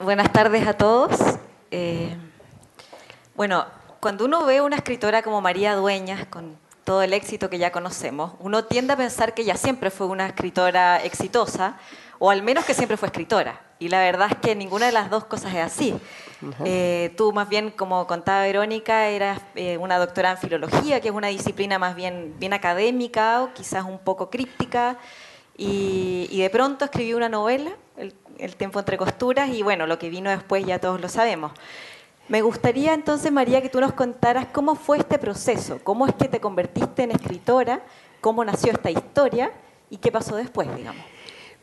buenas tardes a todos. Eh, bueno, cuando uno ve una escritora como María Dueñas, con todo el éxito que ya conocemos, uno tiende a pensar que ella siempre fue una escritora exitosa, o al menos que siempre fue escritora. Y la verdad es que ninguna de las dos cosas es así. Eh, tú más bien, como contaba Verónica, eras eh, una doctora en filología, que es una disciplina más bien, bien académica o quizás un poco críptica, y, y de pronto escribió una novela, el, tiempo entre costuras, y bueno, lo que vino después ya todos lo sabemos. Me gustaría entonces, María, que tú nos contaras cómo fue este proceso, cómo es que te convertiste en escritora, cómo nació esta historia y qué pasó después, digamos.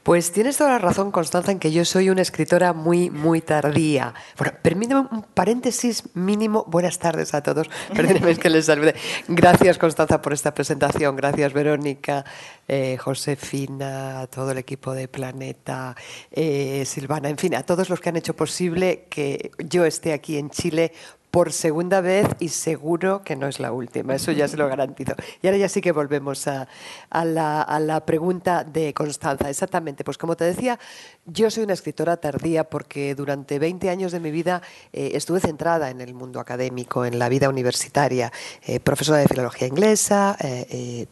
Pues tienes toda la razón, Constanza, en que yo soy una escritora muy, muy tardía. Bueno, permíteme un paréntesis mínimo. Buenas tardes a todos. Perdónenme que les salude. Gracias, Constanza, por esta presentación. Gracias, Verónica, eh, Josefina, a todo el equipo de Planeta, eh, Silvana, en fin, a todos los que han hecho posible que yo esté aquí en Chile por segunda vez y seguro que no es la última, eso ya se lo garantizo. Y ahora ya sí que volvemos a, la, pregunta de Constanza. Exactamente, pues como te decía, yo soy una escritora tardía porque durante 20 años de mi vida eh, estuve centrada en el mundo académico, en la vida universitaria, eh, profesora de filología inglesa, eh,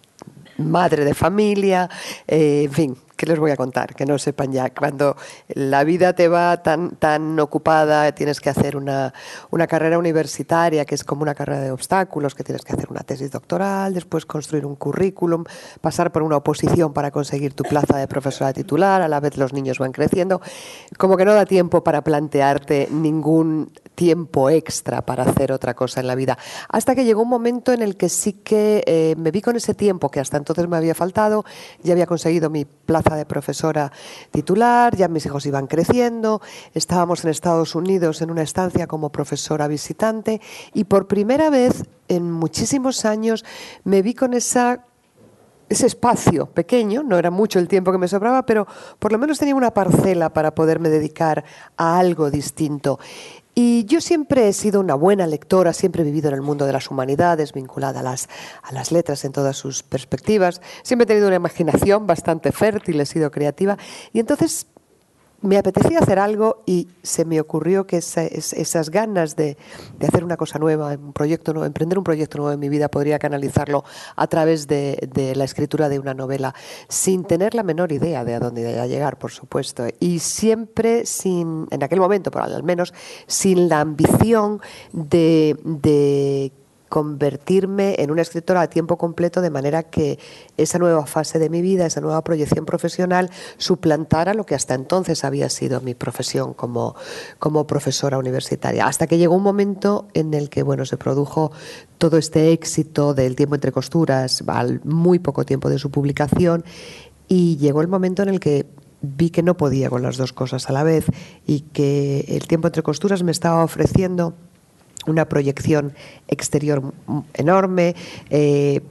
madre de familia, en fin, ¿Qué les voy a contar? Que no sepan ya. Cuando la vida te va tan, tan ocupada, tienes que hacer una, una, carrera universitaria, que es como una carrera de obstáculos, que tienes que hacer una tesis doctoral, después construir un currículum, pasar por una oposición para conseguir tu plaza de profesora titular, a la vez los niños van creciendo, como que no da tiempo para plantearte ningún tiempo extra para hacer otra cosa en la vida. Hasta que llegó un momento en el que sí que eh, me vi con ese tiempo que hasta entonces me había faltado, ya había conseguido mi plaza de profesora titular, ya mis hijos iban creciendo, estábamos en Estados Unidos en una estancia como profesora visitante y por primera vez en muchísimos años me vi con esa ese espacio pequeño, no era mucho el tiempo que me sobraba, pero por lo menos tenía una parcela para poderme dedicar a algo distinto. Y yo siempre he sido una buena lectora, siempre he vivido en el mundo de las humanidades, vinculada a las, a las letras en todas sus perspectivas. Siempre he tenido una imaginación bastante fértil, he sido creativa. Y entonces me apetecía hacer algo y se me ocurrió que esas ganas de, hacer una cosa nueva, un proyecto nuevo, emprender un proyecto nuevo en mi vida, podría canalizarlo a través de, la escritura de una novela, sin tener la menor idea de a dónde iba a llegar, por supuesto, y siempre sin, en aquel momento, por al menos, sin la ambición de, de convertirme en una escritora a tiempo completo de manera que esa nueva fase de mi vida, esa nueva proyección profesional suplantara lo que hasta entonces había sido mi profesión como, como profesora universitaria. Hasta que llegó un momento en el que bueno, se produjo todo este éxito del tiempo entre costuras al muy poco tiempo de su publicación y llegó el momento en el que vi que no podía con las dos cosas a la vez y que el tiempo entre costuras me estaba ofreciendo una proyección exterior enorme, eh,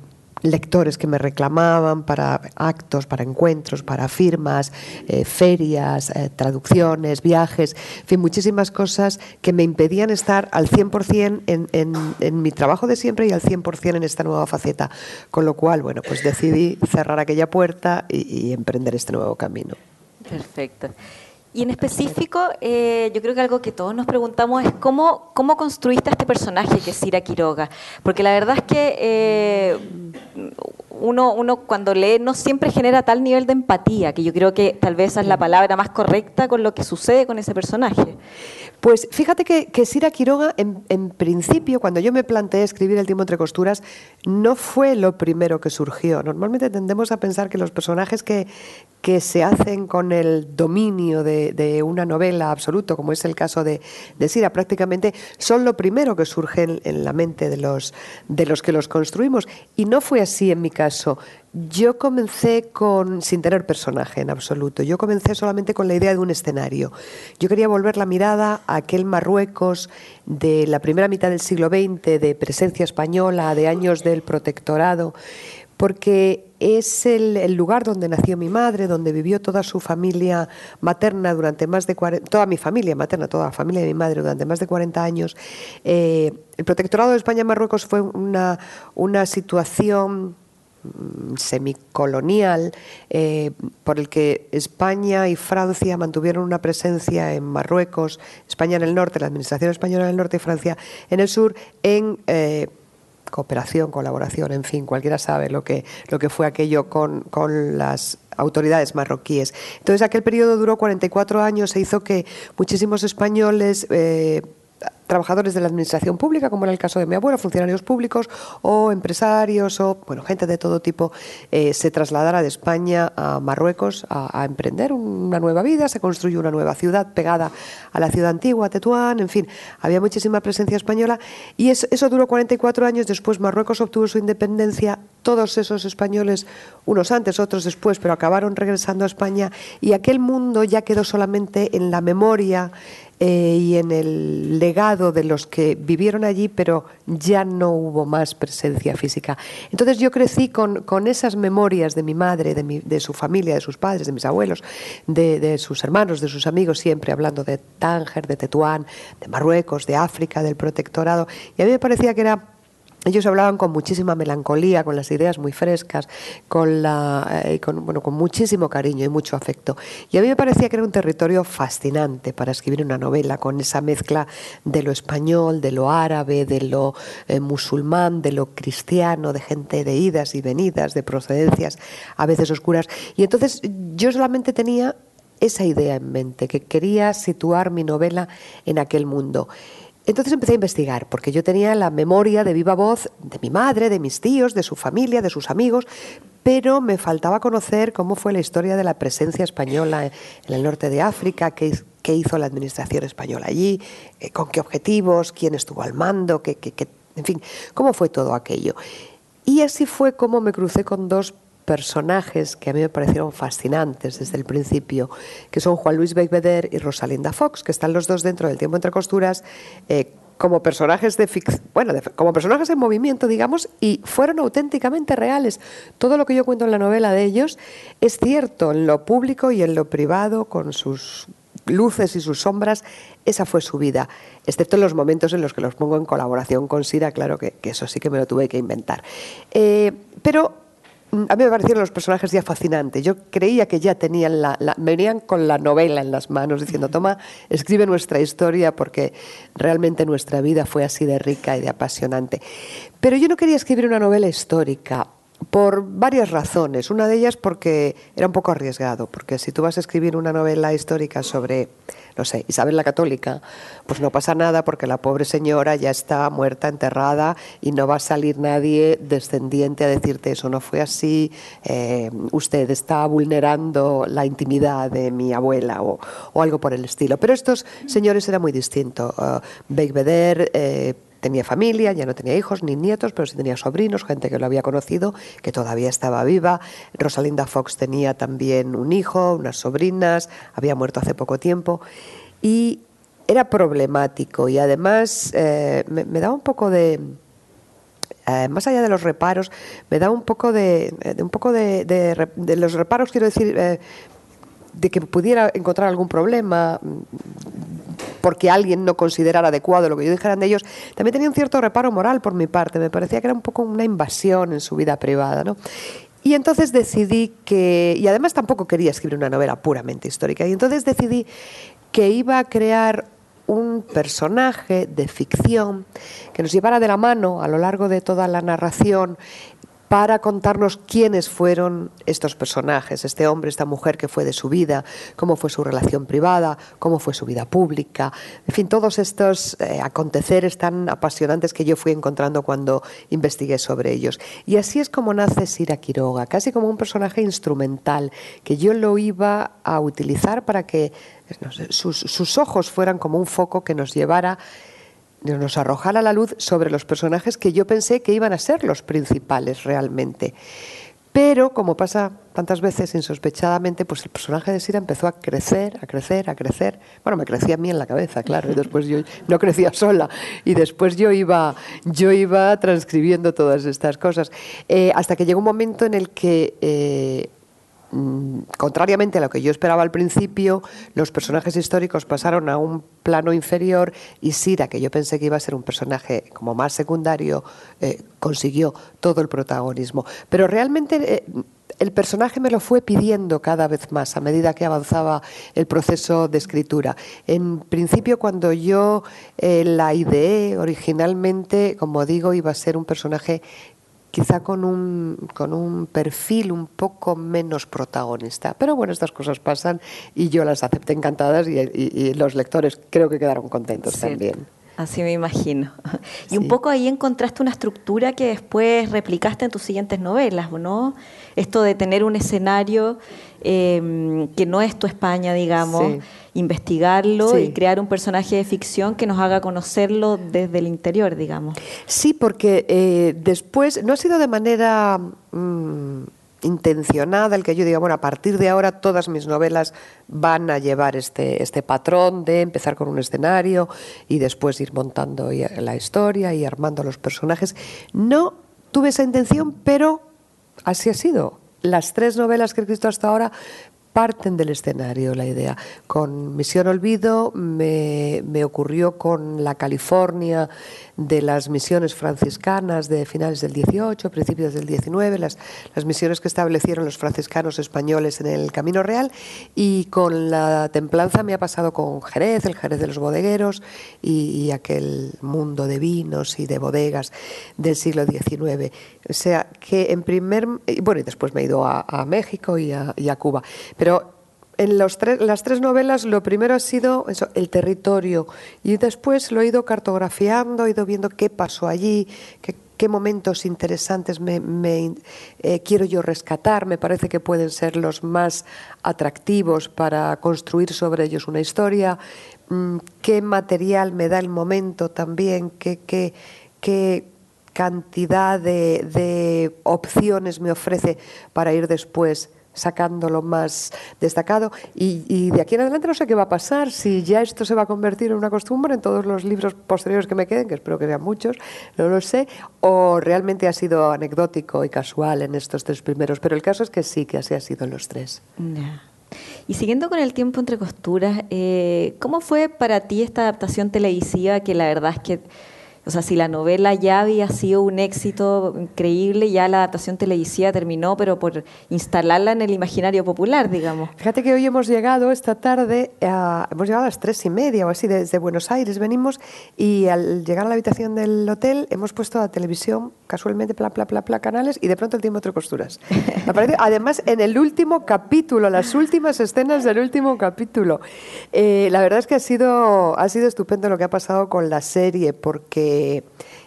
lectores que me reclamaban para actos, para encuentros, para firmas, eh, ferias, eh, traducciones, viajes, en fin, muchísimas cosas que me impedían estar al 100% en, en, en mi trabajo de siempre y al 100% en esta nueva faceta. Con lo cual, bueno, pues decidí cerrar aquella puerta y, y emprender este nuevo camino. Perfecto. Y en específico, eh, yo creo que algo que todos nos preguntamos es cómo, cómo construiste este personaje que es Cira Quiroga. Porque la verdad es que eh, uno, uno cuando lee no siempre genera tal nivel de empatía, que yo creo que tal vez esa es la palabra más correcta con lo que sucede con ese personaje. Pues fíjate que, que Quiroga, en, principio, cuando yo me planteé escribir El tiempo entre costuras, no fue lo primero que surgió. Normalmente tendemos a pensar que los personajes que, que se hacen con el dominio de, una novela absoluto, como es el caso de, Sira, prácticamente son lo primero que surge en, en la mente de los, de los que los construimos. Y no fue así en mi caso. Yo comencé con, sin tener personaje en absoluto, yo comencé solamente con la idea de un escenario. Yo quería volver la mirada a aquel Marruecos de la primera mitad del siglo XX, de presencia española, de años del protectorado, porque es el, lugar donde nació mi madre, donde vivió toda su familia materna durante más de 40, toda mi familia materna, toda la familia de mi madre durante más de 40 años. Eh, el protectorado de España-Marruecos fue una, una situación mm, semicolonial eh, por el que España y Francia mantuvieron una presencia en Marruecos, España en el norte, la administración española en el norte y Francia en el sur, en eh, cooperación, colaboración, en fin, cualquiera sabe lo que, lo que fue aquello con, con las autoridades marroquíes. Entonces aquel periodo duró 44 años, se hizo que muchísimos españoles... Eh, trabajadores de la administración pública, como era el caso de mi abuelo, funcionarios públicos o empresarios o bueno, gente de todo tipo, eh, se trasladara de España a Marruecos a, emprender una nueva vida, se construyó una nueva ciudad pegada a la ciudad antigua, Tetuán, en fin, había muchísima presencia española. Y eso, eso duró 44 años, después Marruecos obtuvo su independencia, todos esos españoles, unos antes, otros después, pero acabaron regresando a España. Y aquel mundo ya quedó solamente en la memoria eh, y en el legado de los que vivieron allí, pero ya no hubo más presencia física. Entonces yo crecí con, con esas memorias de mi madre, de, mi, de, su familia, de sus padres, de mis abuelos, de, de, sus hermanos, de sus amigos, siempre hablando de Tánger, de Tetuán, de Marruecos, de África, del protectorado. Y a mí me parecía que era ellos hablaban con muchísima melancolía, con las ideas muy frescas, con, la, eh, con, bueno, con muchísimo cariño y mucho afecto. Y a mí me parecía que era un territorio fascinante para escribir una novela, con esa mezcla de lo español, de lo árabe, de lo eh, musulmán, de lo cristiano, de gente de idas y venidas, de procedencias a veces oscuras. Y entonces yo solamente tenía esa idea en mente, que quería situar mi novela en aquel mundo. Entonces empecé a investigar, porque yo tenía la memoria de viva voz de mi madre, de mis tíos, de su familia, de sus amigos, pero me faltaba conocer cómo fue la historia de la presencia española en el norte de África, qué, hizo la administración española allí, eh, con qué objetivos, quién estuvo al mando, qué, en fin, cómo fue todo aquello. Y así fue como me crucé con dos personajes que a mí me parecieron fascinantes desde el principio, que son Juan Luis Begbeder y Rosalinda Fox, que están los dos dentro del tiempo entre costuras. Eh, como personajes de bueno, como personajes en movimiento, digamos, y fueron auténticamente reales. Todo lo que yo cuento en la novela de ellos es cierto en lo público y en lo privado, con sus luces y sus sombras, esa fue su vida, excepto en los momentos en los que los pongo en colaboración con Sira, claro que, eso sí que me lo tuve que inventar. Eh, pero a mí me parecieron los personajes ya fascinantes. Yo creía que ya tenían la, venían con la novela en las manos, diciendo, toma, escribe nuestra historia porque realmente nuestra vida fue así de rica y de apasionante. Pero yo no quería escribir una novela histórica por varias razones. Una de ellas porque era un poco arriesgado, porque si tú vas a escribir una novela histórica sobre no sé, Isabel la Católica, pues no pasa nada porque la pobre señora ya está muerta, enterrada y no va a salir nadie descendiente a decirte eso no fue así, eh, usted está vulnerando la intimidad de mi abuela o, algo por el estilo. Pero estos señores era muy distinto. Uh, eh, tenía familia, ya no tenía hijos ni nietos, pero sí tenía sobrinos, gente que lo había conocido, que todavía estaba viva. Rosalinda Fox tenía también un hijo, unas sobrinas, había muerto hace poco tiempo. Y era problemático y además eh, me, daba un poco de... Eh, más allá de los reparos, me da un poco de, un poco de, de, los reparos, quiero decir, eh, de que pudiera encontrar algún problema, porque alguien no considerara adecuado lo que yo dijera de ellos, también tenía un cierto reparo moral por mi parte. Me parecía que era un poco una invasión en su vida privada. ¿no? Y entonces decidí que, y además tampoco quería escribir una novela puramente histórica, y entonces decidí que iba a crear un personaje de ficción que nos llevara de la mano a lo largo de toda la narración para contarnos quiénes fueron estos personajes, este hombre, esta mujer que fue de su vida, cómo fue su relación privada, cómo fue su vida pública, en fin, todos estos eh, aconteceres tan apasionantes que yo fui encontrando cuando investigué sobre ellos. Y así es como nace Sira Quiroga, casi como un personaje instrumental, que yo lo iba a utilizar para que sus, sus ojos fueran como un foco que nos llevara nos arrojara la luz sobre los personajes que yo pensé que iban a ser los principales realmente. Pero, como pasa tantas veces insospechadamente, pues el personaje de Sira empezó a crecer, a crecer, a crecer. Bueno, me crecía a mí en la cabeza, claro, y después yo no crecía sola. Y después yo iba, yo iba transcribiendo todas estas cosas. Eh, hasta que llegó un momento en el que eh, mm, contrariamente a lo que yo esperaba al principio, los personajes históricos pasaron a un plano inferior y Sira, que yo pensé que iba a ser un personaje como más secundario, eh, consiguió todo el protagonismo. Pero realmente eh, el personaje me lo fue pidiendo cada vez más a medida que avanzaba el proceso de escritura. En principio, cuando yo eh, la ideé originalmente, como digo, iba a ser un personaje quizá con un, con un perfil un poco menos protagonista. Pero bueno, estas cosas pasan y yo las acepté encantadas y, los lectores creo que quedaron contentos también. Así me imagino. Y un poco ahí encontraste una estructura que después replicaste en tus siguientes novelas, ¿no? Esto de tener un escenario em, que no es tu España, digamos, investigarlo y crear un personaje de ficción que nos haga conocerlo desde el interior, digamos. Sí, porque eh, después no ha sido de manera... Mm, intencionada, el que yo diga, bueno, a partir de ahora todas mis novelas van a llevar este, este patrón de empezar con un escenario y después ir montando la historia y armando los personajes. No tuve esa intención, pero así ha sido. Las tres novelas que he escrito hasta ahora parten del escenario la idea. Con Misión Olvido me, me, ocurrió con la California de las misiones franciscanas de finales del 18, principios del 19, las, las misiones que establecieron los franciscanos españoles en el Camino Real y con la templanza me ha pasado con Jerez, el Jerez de los bodegueros y, aquel mundo de vinos y de bodegas del siglo XIX. O sea, que en primer... Bueno, y después me he ido a, México y a, y a Cuba. Pero en los las tres novelas lo primero ha sido eso, el territorio. Y después lo he ido cartografiando, he ido viendo qué pasó allí, qué, momentos interesantes me, eh, quiero yo rescatar, me parece que pueden ser los más atractivos para construir sobre ellos una historia, mm, qué material me da el momento también, qué, cantidad de opciones me ofrece para ir después sacando lo más destacado. Y, de aquí en adelante no sé qué va a pasar, si ya esto se va a convertir en una costumbre en todos los libros posteriores que me queden, que espero que sean muchos, no lo sé, o realmente ha sido anecdótico y casual en estos tres primeros. Pero el caso es que sí, que así ha sido en los tres. Y siguiendo con el tiempo entre costuras, eh, ¿cómo fue para ti esta adaptación televisiva que la verdad es que o sea, si la novela ya había sido un éxito increíble, ya la adaptación televisiva terminó, pero por instalarla en el imaginario popular, digamos. Fíjate que hoy hemos llegado esta tarde, hemos llegado a las tres y media o así desde Buenos Aires, venimos y al llegar a la habitación del hotel hemos puesto la televisión casualmente, pla, pla, pla, pla, canales y de pronto el tiempo entre costuras. además, en el último capítulo, las últimas escenas del último capítulo. Eh, la verdad es que ha sido, ha sido estupendo lo que ha pasado con la serie, porque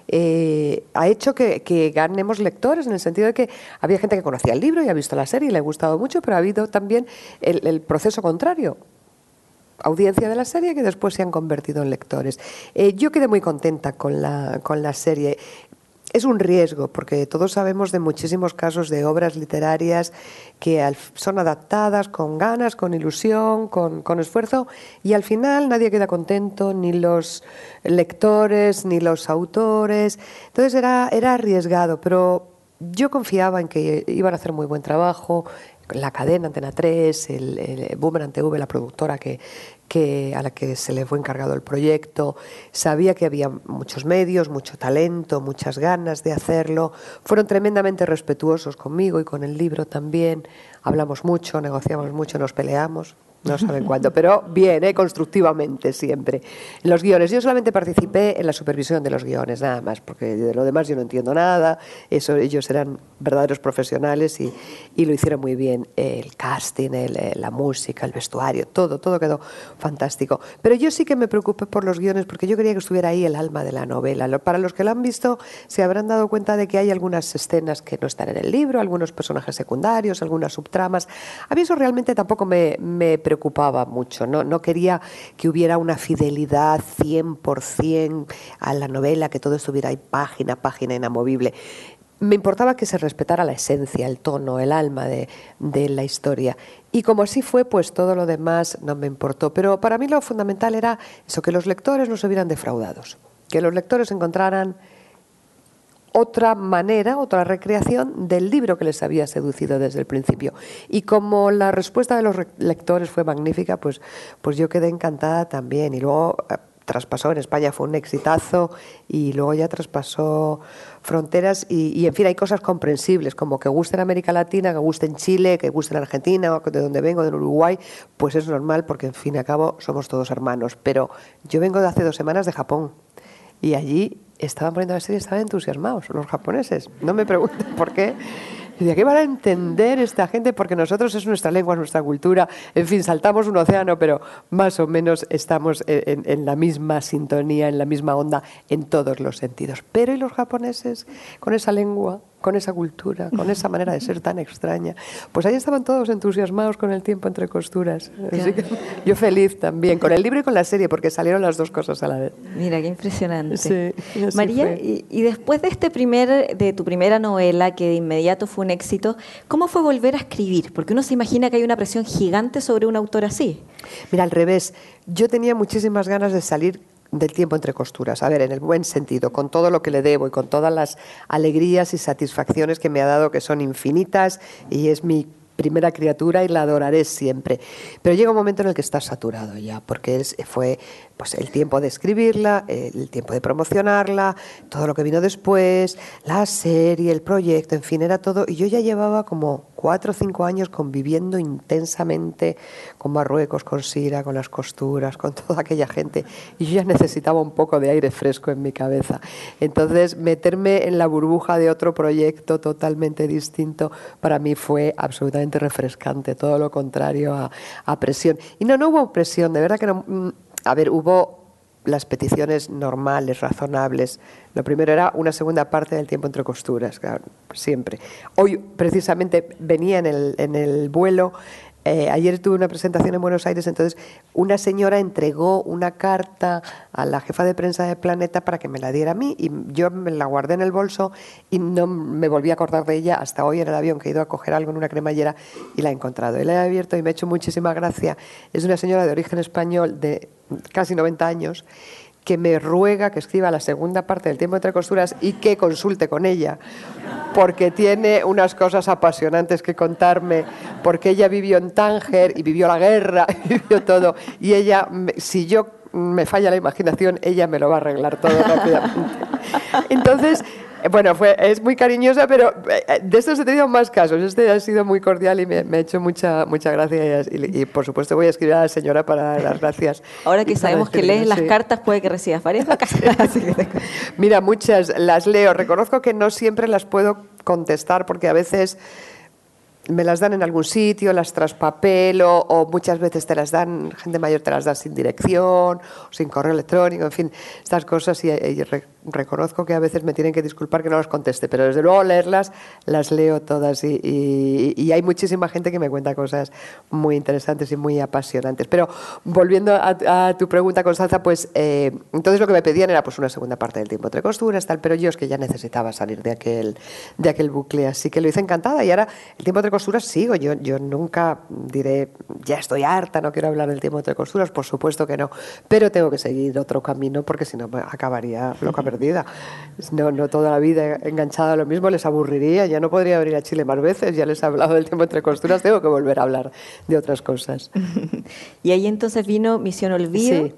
eh, ha hecho que, ganemos lectores en el sentido de que había gente que conocía el libro y ha visto la serie y le ha gustado mucho, pero ha habido también el, proceso contrario audiencia de la serie que después se han convertido en lectores. Eh, yo quedé muy contenta con la, con la serie. Es un riesgo, porque todos sabemos de muchísimos casos de obras literarias que son adaptadas con ganas, con ilusión, con, esfuerzo, y al final nadie queda contento, ni los lectores, ni los autores. Entonces era, era arriesgado, pero yo confiaba en que iban a hacer muy buen trabajo, la cadena Antena 3, el, el Boomerang TV, la productora que, que, a la que se le fue encargado el proyecto. Sabía que había muchos medios, mucho talento, muchas ganas de hacerlo. Fueron tremendamente respetuosos conmigo y con el libro también. Hablamos mucho, negociamos mucho, nos peleamos no saben cuándo, pero bien, ¿eh? constructivamente siempre. En los guiones, yo solamente participé en la supervisión de los guiones, nada más, porque de lo demás yo no entiendo nada, eso, ellos eran verdaderos profesionales y, y lo hicieron muy bien. El casting, el, la música, el vestuario, todo, todo quedó fantástico. Pero yo sí que me preocupé por los guiones porque yo quería que estuviera ahí el alma de la novela. Para los que lo han visto, se habrán dado cuenta de que hay algunas escenas que no están en el libro, algunos personajes secundarios, algunas subtramas. A mí eso realmente tampoco me, me preocupaba mucho, no, no quería que hubiera una fidelidad 100% a la novela, que todo estuviera ahí página página inamovible. Me importaba que se respetara la esencia, el tono, el alma de, de la historia. Y como así fue, pues todo lo demás no me importó. Pero para mí lo fundamental era eso, que los lectores no se vieran defraudados, que los lectores encontraran otra manera, otra recreación del libro que les había seducido desde el principio. Y como la respuesta de los lectores fue magnífica, pues, pues yo quedé encantada también. Y luego eh, traspasó en España, fue un exitazo, y luego ya traspasó fronteras y, en fin, hay cosas comprensibles, como que guste en América Latina, que guste en Chile, que guste en Argentina, de donde vengo, de Uruguay, pues es normal porque, en fin y al cabo, somos todos hermanos. Pero yo vengo de hace dos semanas de Japón y allí estaban poniendo la serie estaban entusiasmados los japoneses. No me pregunten por qué. Y de qué van a entender esta gente, porque nosotros es nuestra lengua, nuestra cultura, en fin, saltamos un océano, pero más o menos estamos en, la misma sintonía, en la misma onda, en todos los sentidos. Pero ¿y los japoneses con esa lengua? Con esa cultura, con esa manera de ser tan extraña. Pues ahí estaban todos entusiasmados con el tiempo entre costuras. Así que yo feliz también, con el libro y con la serie, porque salieron las dos cosas a la vez. Mira, qué impresionante. Sí, María, y, y, después de, este primer, de tu primera novela, que de inmediato fue un éxito, ¿cómo fue volver a escribir? Porque uno se imagina que hay una presión gigante sobre un autor así. Mira, al revés. Yo tenía muchísimas ganas de salir del tiempo entre costuras. A ver, en el buen sentido, con todo lo que le debo y con todas las alegrías y satisfacciones que me ha dado, que son infinitas y es mi primera criatura y la adoraré siempre. Pero llega un momento en el que está saturado ya, porque fue pues, el tiempo de escribirla, el tiempo de promocionarla, todo lo que vino después, la serie, el proyecto, en fin, era todo. Y yo ya llevaba como cuatro o cinco años conviviendo intensamente con Marruecos, con Sira, con las costuras, con toda aquella gente. Y yo ya necesitaba un poco de aire fresco en mi cabeza. Entonces, meterme en la burbuja de otro proyecto totalmente distinto para mí fue absolutamente refrescante, todo lo contrario a, presión. Y no, no hubo presión, de verdad que no mm, a ver, hubo las peticiones normales, razonables. Lo primero era una segunda parte del tiempo entre costuras, siempre. Hoy, precisamente, venía en el vuelo eh, ayer tuve una presentación en Buenos Aires, entonces una señora entregó una carta a la jefa de prensa de Planeta para que me la diera a mí y yo me la guardé en el bolso y no me volví a acordar de ella hasta hoy en el avión que he ido a coger algo en una cremallera y la he encontrado. Y la he abierto y me ha hecho muchísima gracia. Es una señora de origen español de casi 90 años que me ruega que escriba la segunda parte del tiempo entre costuras y que consulte con ella, porque tiene unas cosas apasionantes que contarme, porque ella vivió en Tánger y vivió la guerra y vivió todo, y ella, si yo me falla la imaginación, ella me lo va a arreglar todo rápidamente. Entonces, bueno, fue, es muy cariñosa, pero eh, eh, de estos he tenido más casos. Este ha sido muy cordial y me, ha hecho mucha, mucha gracia. Y, por supuesto voy a escribir a la señora para dar las gracias. Ahora que sabemos que lees las cartas, puede que recibas varias Mira, muchas las leo. Reconozco que no siempre las puedo contestar porque a veces me las dan en algún sitio, las traspapelo o muchas veces te las dan, gente mayor te las da sin dirección, o sin correo electrónico, en fin, estas cosas y, reconozco que a veces me tienen que disculpar que no las conteste, pero desde luego leerlas las leo todas y, hay muchísima gente que me cuenta cosas muy interesantes y muy apasionantes. Pero volviendo a, tu pregunta, Constanza, pues eh, entonces lo que me pedían era pues una segunda parte del tiempo entre costuras, tal, pero yo es que ya necesitaba salir de aquel, de aquel bucle, así que lo hice encantada y ahora el tiempo entre costuras sigo, yo, yo nunca diré, ya estoy harta, no quiero hablar del tiempo entre costuras, por supuesto que no, pero tengo que seguir otro camino porque si no acabaría loca perdida. No, no toda la vida enganchada a lo mismo, les aburriría, ya no podría venir a Chile más veces, ya les he hablado del tiempo entre costuras, tengo que volver a hablar de otras cosas. y ahí entonces vino Misión Olvido. Sí.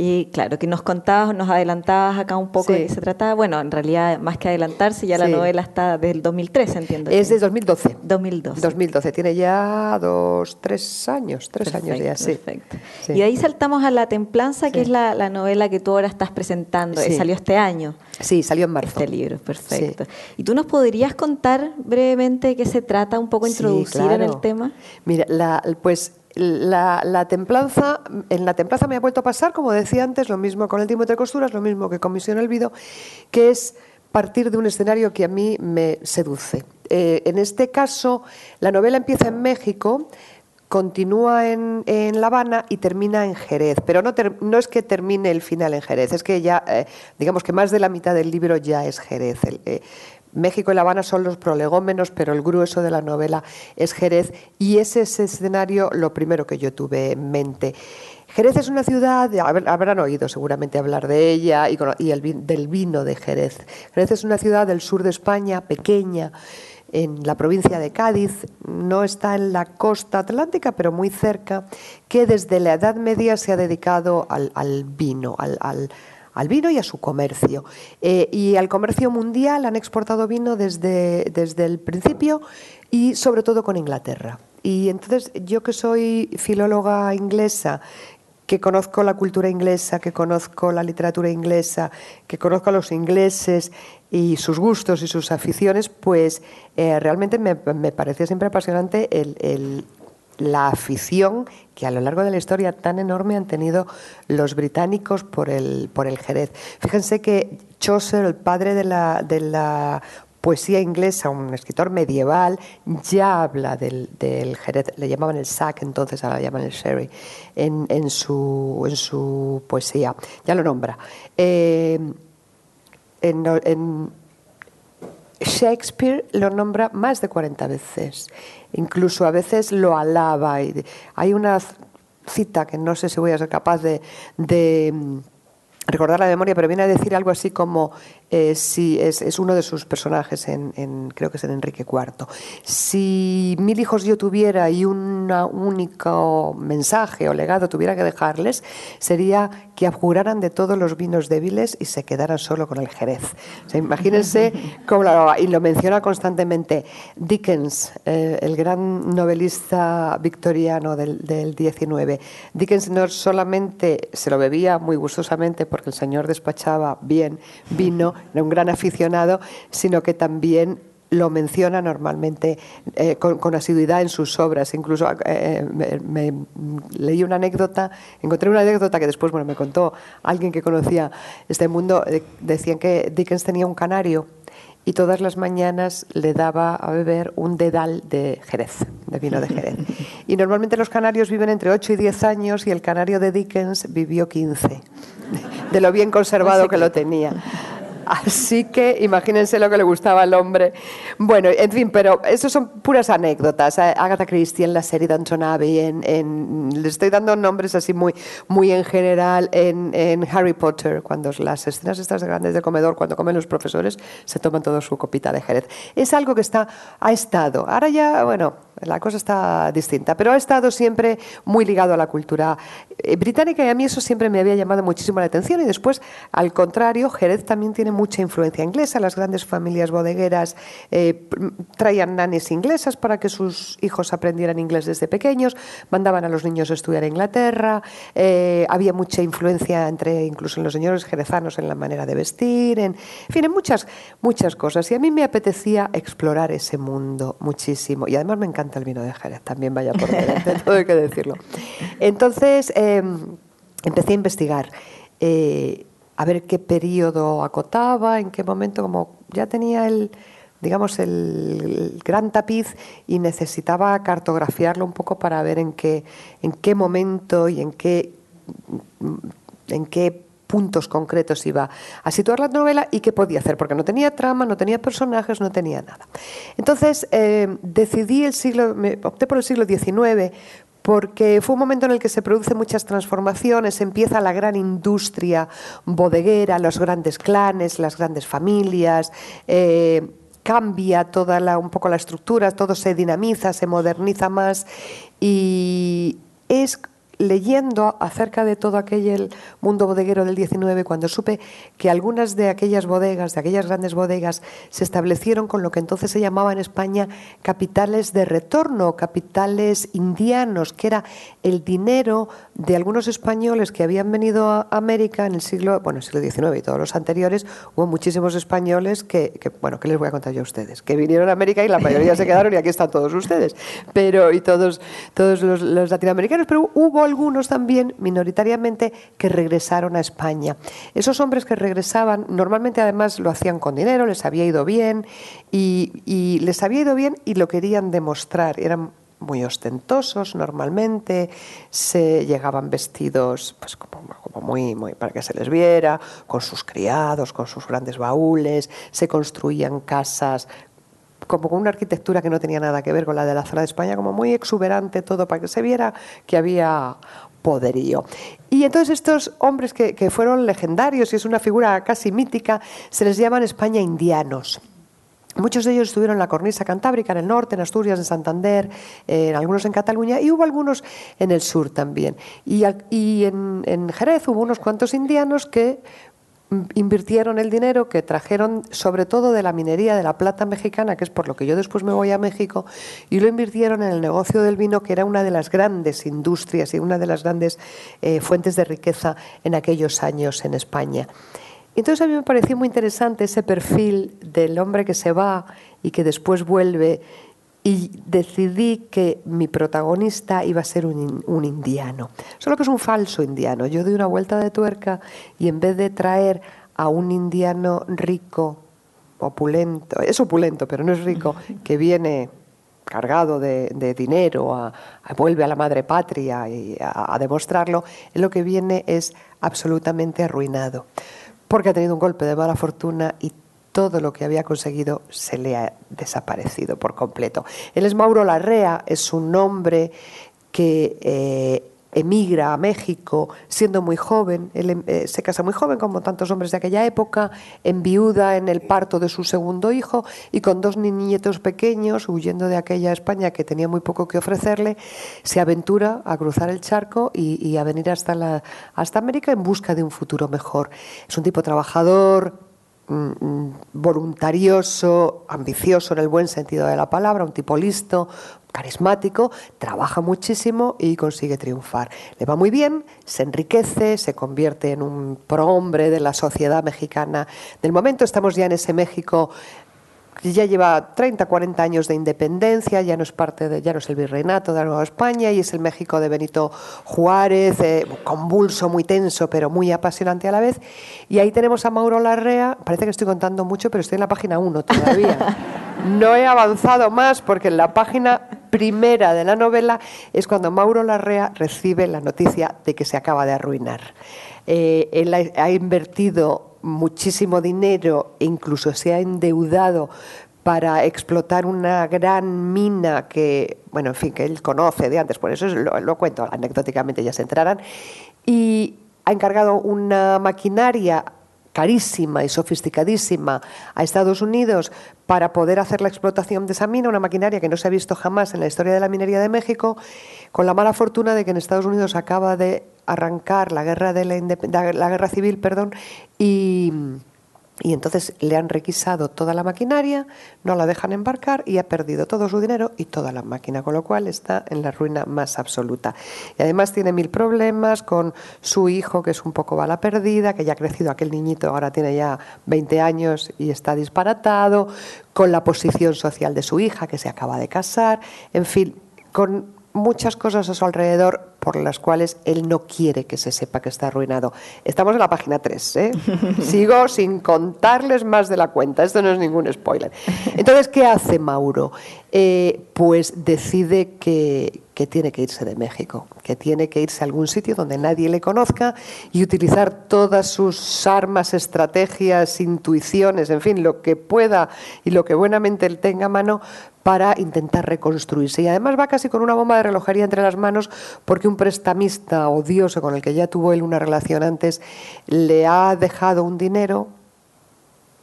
Y claro, que nos contabas, nos adelantabas acá un poco de qué se trataba. Bueno, en realidad, más que adelantarse, ya la novela está del 2013, entiendo. Es de 2012. 2012. 2012. Tiene ya dos, tres años, tres años ya, sí. Perfecto. Y de ahí saltamos a La Templanza, que es la, novela que tú ahora estás presentando. Salió este año. Sí, salió en marzo. Este libro, perfecto. ¿Y tú nos podrías contar brevemente qué se trata, un poco introducir en el tema? Mira, la, pues la, templanza, en la templanza me ha vuelto a pasar, como decía antes, lo mismo con el tiempo de costuras, lo mismo que con Misión Elvido, que es partir de un escenario que a mí me seduce. Eh, en este caso, la novela empieza en México, continúa en, La Habana y termina en Jerez. Pero no, no, es que termine el final en Jerez, es que ya, eh, digamos que más de la mitad del libro ya es Jerez. Eh, México y La Habana son los prolegómenos, pero el grueso de la novela es Jerez y ese es escenario lo primero que yo tuve en mente. Jerez es una ciudad, habrán oído seguramente hablar de ella y, del vino de Jerez. Jerez es una ciudad del sur de España, pequeña, en la provincia de Cádiz, no está en la costa atlántica, pero muy cerca, que desde la Edad Media se ha dedicado al, vino, al, vino y a su comercio. Eh, y al comercio mundial han exportado vino desde, desde el principio y sobre todo con Inglaterra. Y entonces yo que soy filóloga inglesa que conozco la cultura inglesa, que conozco la literatura inglesa, que conozco a los ingleses y sus gustos y sus aficiones, pues eh, realmente me, me, pareció siempre apasionante la afición que a lo largo de la historia tan enorme han tenido los británicos por el, por el Jerez. Fíjense que Chaucer, el padre de la, de la poesía inglesa, un escritor medieval, ya habla del, Jerez, le llamaban el sack entonces, ahora le llaman el sherry, en, su, en su poesía, ya lo nombra. Eh, en, Shakespeare lo nombra más de 40 veces, incluso a veces lo alaba. Hay una cita que no sé si voy a ser capaz de recordar la memoria, pero viene a decir algo así como eh, si es, uno de sus personajes en, creo que es en Enrique IV. Si mil hijos yo tuviera y un único mensaje o legado tuviera que dejarles, sería que abjuraran de todos los vinos débiles y se quedaran solo con el Jerez. imagínense cómo y lo menciona constantemente Dickens, eh, el gran novelista victoriano del, del 19. Dickens no solamente se lo bebía muy gustosamente porque el señor despachaba bien vino, era un gran aficionado, sino que también lo menciona normalmente eh, con, asiduidad en sus obras. Incluso eh, me, leí una anécdota, encontré una anécdota que después bueno, me contó alguien que conocía este mundo. Eh, decían que Dickens tenía un canario y todas las mañanas le daba a beber un dedal de Jerez, de vino de Jerez. Y normalmente los canarios viven entre 8 y 10 años y el canario de Dickens vivió 15, de lo bien conservado que lo tenía. Así que imagínense lo que le gustaba al hombre. Bueno, en fin, pero eso son puras anécdotas. Agatha Christie en la serie Downton Abbey, en, le estoy dando nombres así muy, muy en general, en, en, Harry Potter, cuando las escenas estas grandes de comedor, cuando comen los profesores, se toman todo su copita de Jerez. Es algo que está, ha estado. Ahora ya, bueno, la cosa está distinta, pero ha estado siempre muy ligado a la cultura eh, británica y a mí eso siempre me había llamado muchísimo la atención y después, al contrario, Jerez también tiene mucha influencia inglesa, las grandes familias bodegueras eh, traían nanes inglesas para que sus hijos aprendieran inglés desde pequeños, mandaban a los niños a estudiar a Inglaterra, eh, había mucha influencia entre incluso en los señores jerezanos en la manera de vestir, en, fin, en muchas, muchas cosas y a mí me apetecía explorar ese mundo muchísimo y además me encanta el vino de Jerez, también vaya por delante, todo hay que decirlo. Entonces, em, empecé a investigar. Eh, a ver qué periodo acotaba, en qué momento, como ya tenía el, digamos, el, gran tapiz y necesitaba cartografiarlo un poco para ver en qué, en qué momento y en qué, en qué puntos concretos iba a situar la novela y qué podía hacer, porque no tenía trama, no tenía personajes, no tenía nada. Entonces eh, decidí el siglo, me opté por el siglo XIX porque fue un momento en el que se producen muchas transformaciones, empieza la gran industria bodeguera, los grandes clanes, las grandes familias. Eh, cambia toda la, un poco la estructura, todo se dinamiza, se moderniza más y es leyendo acerca de todo aquel mundo bodeguero del 19, cuando supe que algunas de aquellas bodegas, de aquellas grandes bodegas, se establecieron con lo que entonces se llamaba en España capitales de retorno, capitales indianos, que era el dinero de algunos españoles que habían venido a América en el siglo, bueno, siglo XIX y todos los anteriores, hubo muchísimos españoles que, bueno, ¿qué les voy a contar yo a ustedes? Que vinieron a América y la mayoría se quedaron y aquí están todos ustedes, pero y todos, todos los latinoamericanos, pero hubo algunos también, minoritariamente, que regresaron a España. Esos hombres que regresaban, normalmente además lo hacían con dinero, les había ido bien y, les había ido bien y lo querían demostrar. Eran muy ostentosos normalmente, se llegaban vestidos pues como, muy, muy para que se les viera, con sus criados, con sus grandes baúles, se construían casas como con una arquitectura que no tenía nada que ver con la de la zona de España, como muy exuberante todo, para que se viera que había poderío. Y entonces estos hombres que, fueron legendarios y es una figura casi mítica, se les llaman España indianos. Muchos de ellos estuvieron en la cornisa cantábrica, en el norte, en Asturias, en Santander, en algunos en Cataluña y hubo algunos en el sur también. Y, en, Jerez hubo unos cuantos indianos que invirtieron el dinero que trajeron sobre todo de la minería de la plata mexicana, que es por lo que yo después me voy a México, y lo invirtieron en el negocio del vino, que era una de las grandes industrias y una de las grandes eh, fuentes de riqueza en aquellos años en España. Entonces a mí me pareció muy interesante ese perfil del hombre que se va y que después vuelve y decidí que mi protagonista iba a ser un, indiano. Solo que es un falso indiano. Yo doy una vuelta de tuerca y en vez de traer a un indiano rico, opulento, es opulento pero no es rico, que viene cargado de, dinero, vuelve a la madre patria y a, a demostrarlo, lo que viene es absolutamente arruinado porque ha tenido un golpe de mala fortuna y todo lo que había conseguido se le ha desaparecido por completo. Él es Mauro Larrea, es un hombre que eh, emigra a México siendo muy joven, él eh, se casa muy joven como tantos hombres de aquella época, enviuda en el parto de su segundo hijo y con dos niñetos pequeños, huyendo de aquella España que tenía muy poco que ofrecerle, se aventura a cruzar el charco y, a venir hasta, hasta América en busca de un futuro mejor. Es un tipo trabajador, voluntarioso, ambicioso en el buen sentido de la palabra, un tipo listo, carismático, trabaja muchísimo y consigue triunfar. Le va muy bien, se enriquece, se convierte en un prohombre de la sociedad mexicana del momento. Estamos ya en ese México ya lleva 30, 40 años de independencia, ya no es parte de, ya no es el virreinato de la Nueva España y es el México de Benito Juárez, eh, convulso, muy tenso, pero muy apasionante a la vez. Y ahí tenemos a Mauro Larrea, parece que estoy contando mucho, pero estoy en la página 1 todavía. No he avanzado más porque en la página primera de la novela es cuando Mauro Larrea recibe la noticia de que se acaba de arruinar. Eh, él ha, invertido muchísimo dinero e incluso se ha endeudado para explotar una gran mina que, bueno, en fin, que él conoce de antes, por eso lo, lo cuento anecdóticamente, ya se entrarán, y ha encargado una maquinaria carísima y sofisticadísima a Estados Unidos para poder hacer la explotación de esa mina, una maquinaria que no se ha visto jamás en la historia de la minería de México, con la mala fortuna de que en Estados Unidos acaba de arrancar la guerra de la, la guerra civil, perdón, y y entonces le han requisado toda la maquinaria, no la dejan embarcar y ha perdido todo su dinero y toda la máquina, con lo cual está en la ruina más absoluta. Y además tiene mil problemas con su hijo, que es un poco bala perdida, que ya ha crecido aquel niñito, ahora tiene ya 20 años y está disparatado, con la posición social de su hija, que se acaba de casar, en fin, con muchas cosas a su alrededor por las cuales él no quiere que se sepa que está arruinado. Estamos en la página 3, ¿eh? Sigo sin contarles más de la cuenta, esto no es ningún spoiler. Entonces, ¿qué hace Mauro? Eh, pues decide que, que tiene que irse de México, que tiene que irse a algún sitio donde nadie le conozca y utilizar todas sus armas, estrategias, intuiciones, en fin, lo que pueda y lo que buenamente él tenga a mano para intentar reconstruirse. Y además va casi con una bomba de relojería entre las manos porque un prestamista odioso con el que ya tuvo él una relación antes le ha dejado un dinero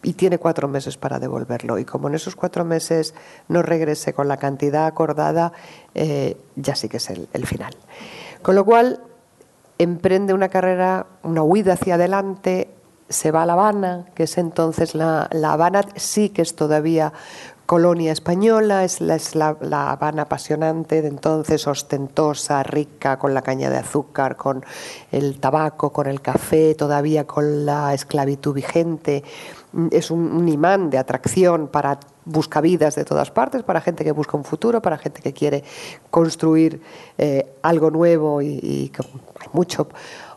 y tiene cuatro meses para devolverlo. Y como en esos cuatro meses no regrese con la cantidad acordada, eh, ya sí que es el, final. Con lo cual, emprende una carrera, una huida hacia adelante, se va a La Habana, que es entonces la, la Habana sí que es todavía colonia española, es la, Habana apasionante de entonces, ostentosa, rica, con la caña de azúcar, con el tabaco, con el café, todavía con la esclavitud vigente. Es un, imán de atracción para buscavidas de todas partes, para gente que busca un futuro, para gente que quiere construir eh, algo nuevo y, y hay mucho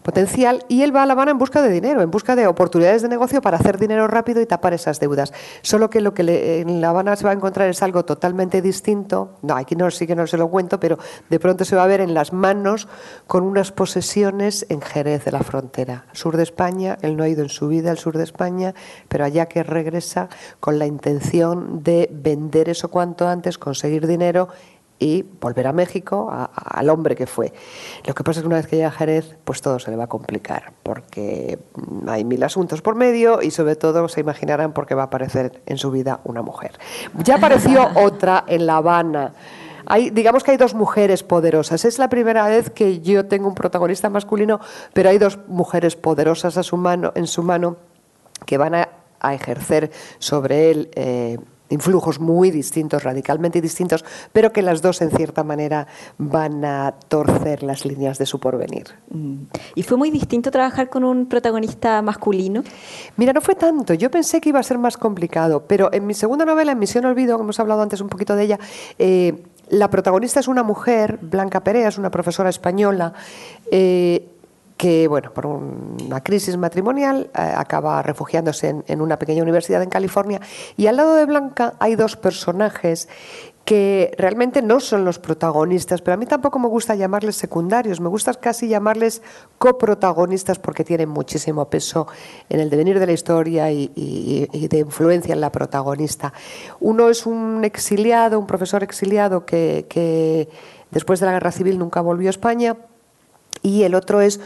potencial y él va a La Habana en busca de dinero, en busca de oportunidades de negocio para hacer dinero rápido y tapar esas deudas. Solo que lo que en La Habana se va a encontrar es algo totalmente distinto. No, aquí no sí que no se lo cuento, pero de pronto se va a ver en las manos con unas posesiones en Jerez de la frontera, sur de España. Él no ha ido en su vida al sur de España, pero allá que regresa con la intención de vender eso cuanto antes, conseguir dinero y volver a México al hombre que fue. Lo que pasa es que una vez que llega a Jerez, pues todo se le va a complicar, porque hay mil asuntos por medio y sobre todo se imaginarán por qué va a aparecer en su vida una mujer. Ya apareció otra en La Habana. Hay, digamos que hay dos mujeres poderosas. Es la primera vez que yo tengo un protagonista masculino, pero hay dos mujeres poderosas a su mano, en su mano que van a, ejercer sobre él. Eh, influjos muy distintos, radicalmente distintos, pero que las dos en cierta manera van a torcer las líneas de su porvenir. Mm. ¿Y fue muy distinto trabajar con un protagonista masculino? Mira, no fue tanto. Yo pensé que iba a ser más complicado, pero en mi segunda novela, en Misión Olvido, que hemos hablado antes un poquito de ella, eh, la protagonista es una mujer, Blanca Perea, es una profesora española. Eh, que, bueno, por una crisis matrimonial eh, acaba refugiándose en, una pequeña universidad en California. Y al lado de Blanca hay dos personajes que realmente no son los protagonistas, pero a mí tampoco me gusta llamarles secundarios, me gusta casi llamarles coprotagonistas porque tienen muchísimo peso en el devenir de la historia y, de influencia en la protagonista. Uno es un exiliado, un profesor exiliado que, que después de la guerra civil nunca volvió a España y el otro es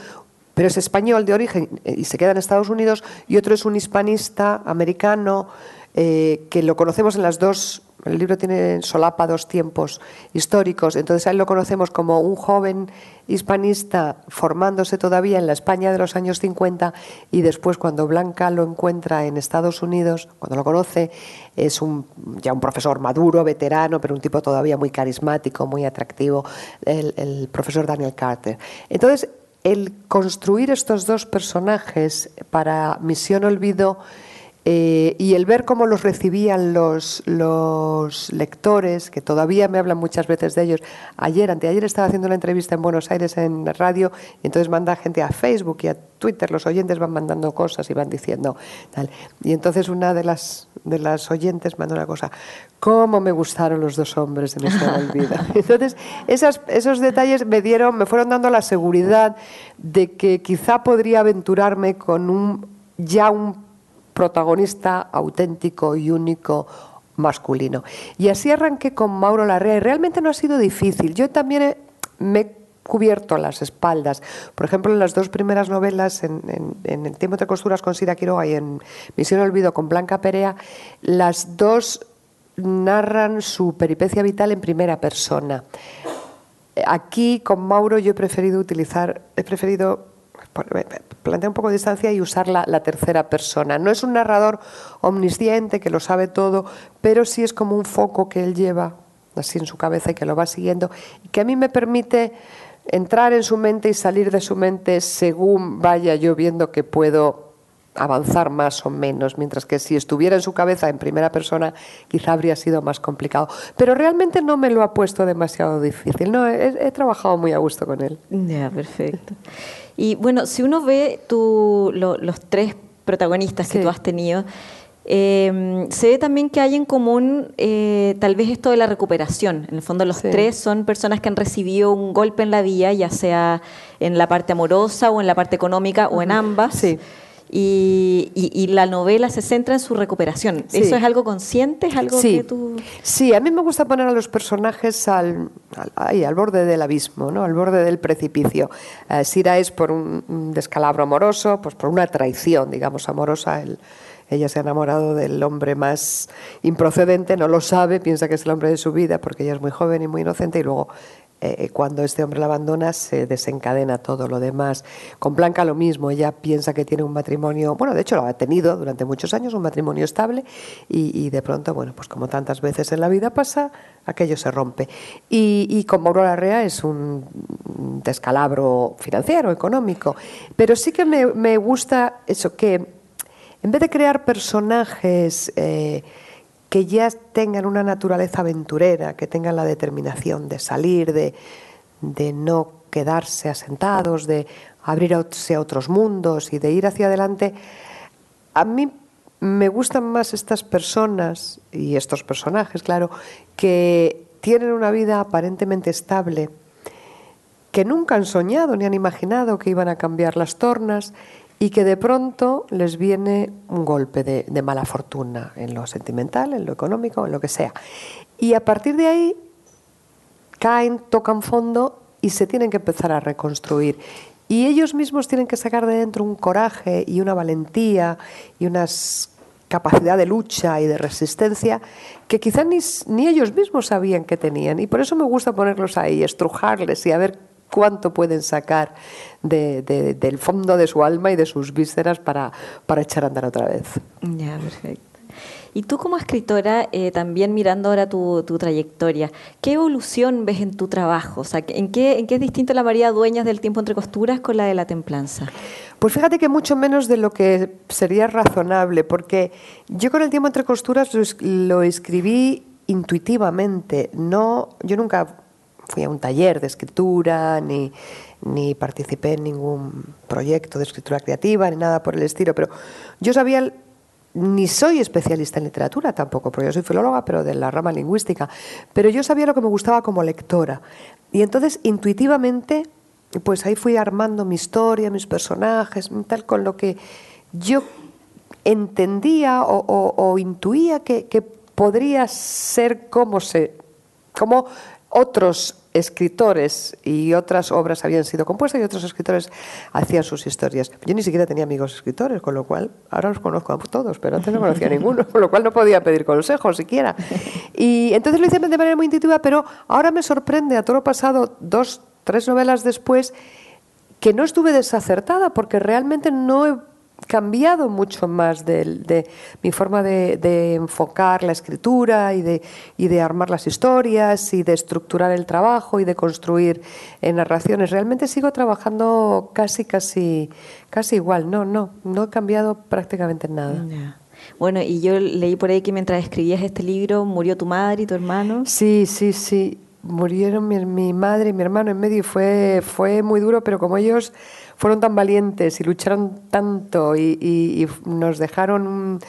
pero es español de origen eh, y se queda en Estados Unidos, y otro es un hispanista americano eh, que lo conocemos en las dos, el libro tiene solapa dos tiempos históricos, entonces a él lo conocemos como un joven hispanista formándose todavía en la España de los años 50 y después cuando Blanca lo encuentra en Estados Unidos, cuando lo conoce, es un, ya un profesor maduro, veterano, pero un tipo todavía muy carismático, muy atractivo, el, el profesor Daniel Carter. Entonces, el construir estos dos personajes para Misión Olvido eh, y el ver cómo los recibían los, los, lectores, que todavía me hablan muchas veces de ellos. Ayer, anteayer estaba haciendo una entrevista en Buenos Aires en radio, y entonces manda gente a Facebook y a Twitter, los oyentes van mandando cosas y van diciendo tal. Y entonces una de las, de las oyentes mandó una cosa, ¿cómo me gustaron los dos hombres de nuestra vida? Entonces, esas, esos detalles me dieron, me fueron dando la seguridad de que quizá podría aventurarme con un ya un protagonista auténtico y único masculino. Y así arranqué con Mauro Larrea y realmente no ha sido difícil. Yo también me he cubierto las espaldas. Por ejemplo, en las dos primeras novelas, en, El tiempo de costuras con Sira Quiroga y en Misión Olvido con Blanca Perea, las dos narran su peripecia vital en primera persona. Aquí con Mauro yo he preferido utilizar, he preferido plantea un poco de distancia y usar la, tercera persona. No es un narrador omnisciente que lo sabe todo, pero sí es como un foco que él lleva así en su cabeza y que lo va siguiendo y que a mí me permite entrar en su mente y salir de su mente según vaya yo viendo que puedo avanzar más o menos, mientras que si estuviera en su cabeza en primera persona quizá habría sido más complicado. Pero realmente no me lo ha puesto demasiado difícil, no, he, he trabajado muy a gusto con él. Ya, perfecto. Y bueno, si uno ve los tres protagonistas que tú has tenido, em, se ve también que hay en común eh, tal vez esto de la recuperación. En el fondo los tres son personas que han recibido un golpe en la vida, ya sea en la parte amorosa o en la parte económica o en ambas. Sí y, la novela se centra en su recuperación. ¿Eso es algo consciente? ¿Es algo sí. que tú...? Sí, a mí me gusta poner a los personajes al, al, al borde del abismo, ¿no? al borde del precipicio. Eh, Sira es por un, descalabro amoroso, pues por una traición, digamos, amorosa. ella se ha enamorado del hombre más improcedente, no lo sabe, piensa que es el hombre de su vida porque ella es muy joven y muy inocente y luego eh, cuando este hombre la abandona se desencadena todo lo demás. Con Blanca lo mismo, ella piensa que tiene un matrimonio, bueno, de hecho lo ha tenido durante muchos años, un matrimonio estable y, de pronto, bueno, pues como tantas veces en la vida pasa, aquello se rompe. Y, con Mauro Larrea es un descalabro financiero, económico, pero sí que me, gusta eso, que en vez de crear personajes... Eh, que ya tengan una naturaleza aventurera, que tengan la determinación de salir, de, no quedarse asentados, de abrirse a otros mundos y de ir hacia adelante. A mí me gustan más estas personas y estos personajes, claro, que tienen una vida aparentemente estable, que nunca han soñado ni han imaginado que iban a cambiar las tornas y que de pronto les viene un golpe de, mala fortuna en lo sentimental, en lo económico, en lo que sea. Y a partir de ahí caen, tocan fondo y se tienen que empezar a reconstruir. Y ellos mismos tienen que sacar de dentro un coraje y una valentía y una capacidad de lucha y de resistencia que quizá ni, ellos mismos sabían que tenían. Y por eso me gusta ponerlos ahí, estrujarles y a ver cuánto pueden sacar del fondo de su alma y de sus vísceras para, para echar a andar otra vez. Ya, perfecto. Y tú como escritora, eh, también mirando ahora tu, trayectoria, ¿qué evolución ves en tu trabajo? O sea, ¿en qué, ¿En qué es distinta la María Dueñas del tiempo entre costuras con la de la templanza? Pues fíjate que mucho menos de lo que sería razonable, porque yo con el tiempo entre costuras lo, escribí intuitivamente. No, yo nunca fui a un taller de escritura, ni, ni participé en ningún proyecto de escritura creativa, ni nada por el estilo, pero yo sabía ni soy especialista en literatura tampoco, porque yo soy filóloga, pero de la rama lingüística. Pero yo sabía lo que me gustaba como lectora. Y entonces, intuitivamente, pues ahí fui armando mi historia, mis personajes, tal, con lo que yo entendía o, intuía que, podría ser como se, como otros escritores y otras obras habían sido compuestas y otros escritores hacían sus historias. Yo ni siquiera tenía amigos escritores, con lo cual ahora los conozco a todos, pero antes no conocía a ninguno, con lo cual no podía pedir consejos siquiera. Y entonces lo hice de manera muy intuitiva, pero ahora me sorprende a todo lo pasado, dos, tres novelas después, que no estuve desacertada porque realmente no he cambiado mucho más de, mi forma de, enfocar la escritura y de, y de armar las historias y de estructurar el trabajo y de construir narraciones. Realmente sigo trabajando casi, casi, casi igual. No, no, no he cambiado prácticamente nada. Bueno, y yo leí por ahí que mientras escribías este libro murió tu madre y tu hermano. Sí, sí, sí. Murieron mi, mi madre y mi hermano en medio y fue, fue muy duro, pero como ellos fueron tan valientes y lucharon tanto y, nos dejaron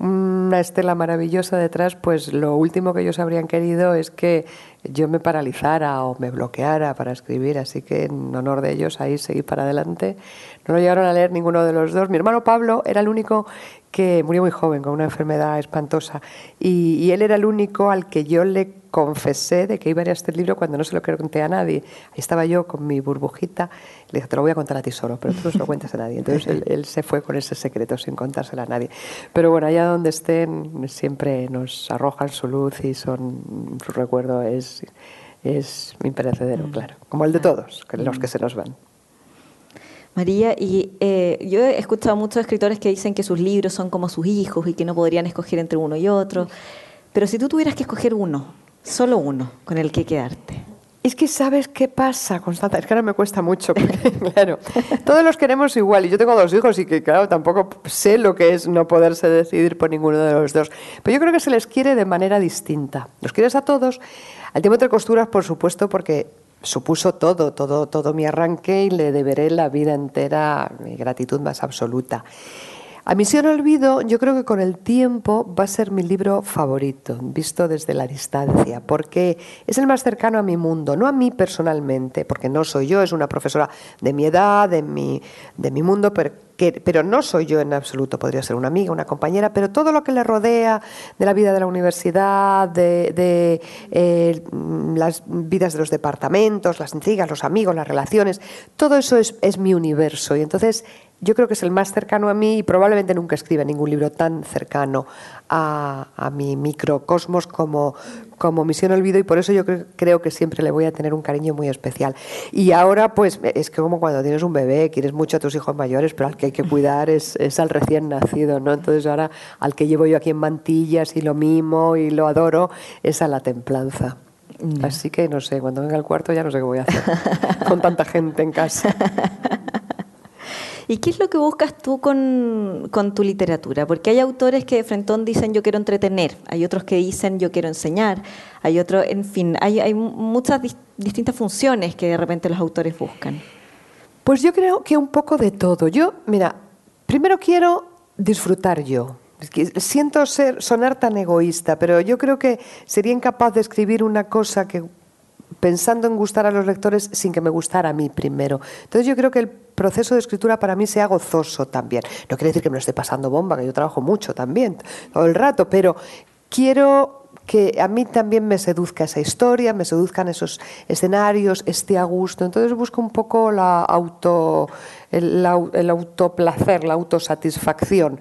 una estela maravillosa detrás, pues lo último que ellos habrían querido es que yo me paralizara o me bloqueara para escribir, así que en honor de ellos ahí seguí para adelante. No lo llegaron a leer ninguno de los dos. Mi hermano Pablo era el único que murió muy joven con una enfermedad espantosa y él era el único al que yo le confesé de que iba a a este libro cuando no se lo conté a nadie. Ahí estaba yo con mi burbujita, le dije, te lo voy a contar a ti solo, pero tú no se lo cuentes a nadie. Entonces él, se fue con ese secreto sin contárselo a nadie. Pero bueno, allá donde estén, siempre nos arrojan su luz y son, su recuerdo es, es imperecedero, mm. claro, como el de todos, los que se nos van. María, y eh, yo he escuchado a muchos escritores que dicen que sus libros son como sus hijos y que no podrían escoger entre uno y otro. Pero si tú tuvieras que escoger uno, Solo uno con el que quedarte. Es que sabes qué pasa, Constanza, es que ahora me cuesta mucho, claro, todos los queremos igual y yo tengo dos hijos y que claro, tampoco sé lo que es no poderse decidir por ninguno de los dos, pero yo creo que se les quiere de manera distinta. Los quieres a todos, al tiempo entre costuras, por supuesto, porque supuso todo, todo, todo mi arranque y le deberé la vida entera mi gratitud más absoluta. A Misión Olvido yo creo que con el tiempo va a ser mi libro favorito, visto desde la distancia, porque es el más cercano a mi mundo, no a mí personalmente, porque no soy yo, es una profesora de mi edad, de mi, de mi mundo, pero, pero no soy yo en absoluto, podría ser una amiga, una compañera, pero todo lo que le rodea de la vida de la universidad, de, eh, las vidas de los departamentos, las intrigas, los amigos, las relaciones, todo eso es, es mi universo. Y entonces yo creo que es el más cercano a mí y probablemente nunca escriba ningún libro tan cercano a, mi microcosmos como, como Misión Olvido y por eso yo creo, que siempre le voy a tener un cariño muy especial. Y ahora pues es que como cuando tienes un bebé, quieres mucho a tus hijos mayores, pero al que hay que cuidar es, es al recién nacido, ¿no? Entonces ahora al que llevo yo aquí en mantillas y lo mimo y lo adoro es a la templanza. Así que no sé, cuando venga al cuarto ya no sé qué voy a hacer con tanta gente en casa. ¿Y qué es lo que buscas tú con, tu literatura? Porque hay autores que de frentón dicen yo quiero entretener, hay otros que dicen yo quiero enseñar, hay otros, en fin, hay, hay muchas distintas funciones que de repente los autores buscan. Pues yo creo que un poco de todo. Yo, mira, primero quiero disfrutar yo. Siento ser, sonar tan egoísta, pero yo creo que sería incapaz de escribir una cosa que pensando en gustar a los lectores sin que me gustara a mí primero. Entonces yo creo que el proceso de escritura para mí sea gozoso también. No quiere decir que me lo esté pasando bomba, que yo trabajo mucho también, todo el rato, pero quiero que a mí también me seduzca esa historia, me seduzcan esos escenarios, esté a gusto. Entonces busco un poco la auto, el, el autoplacer, la autosatisfacción.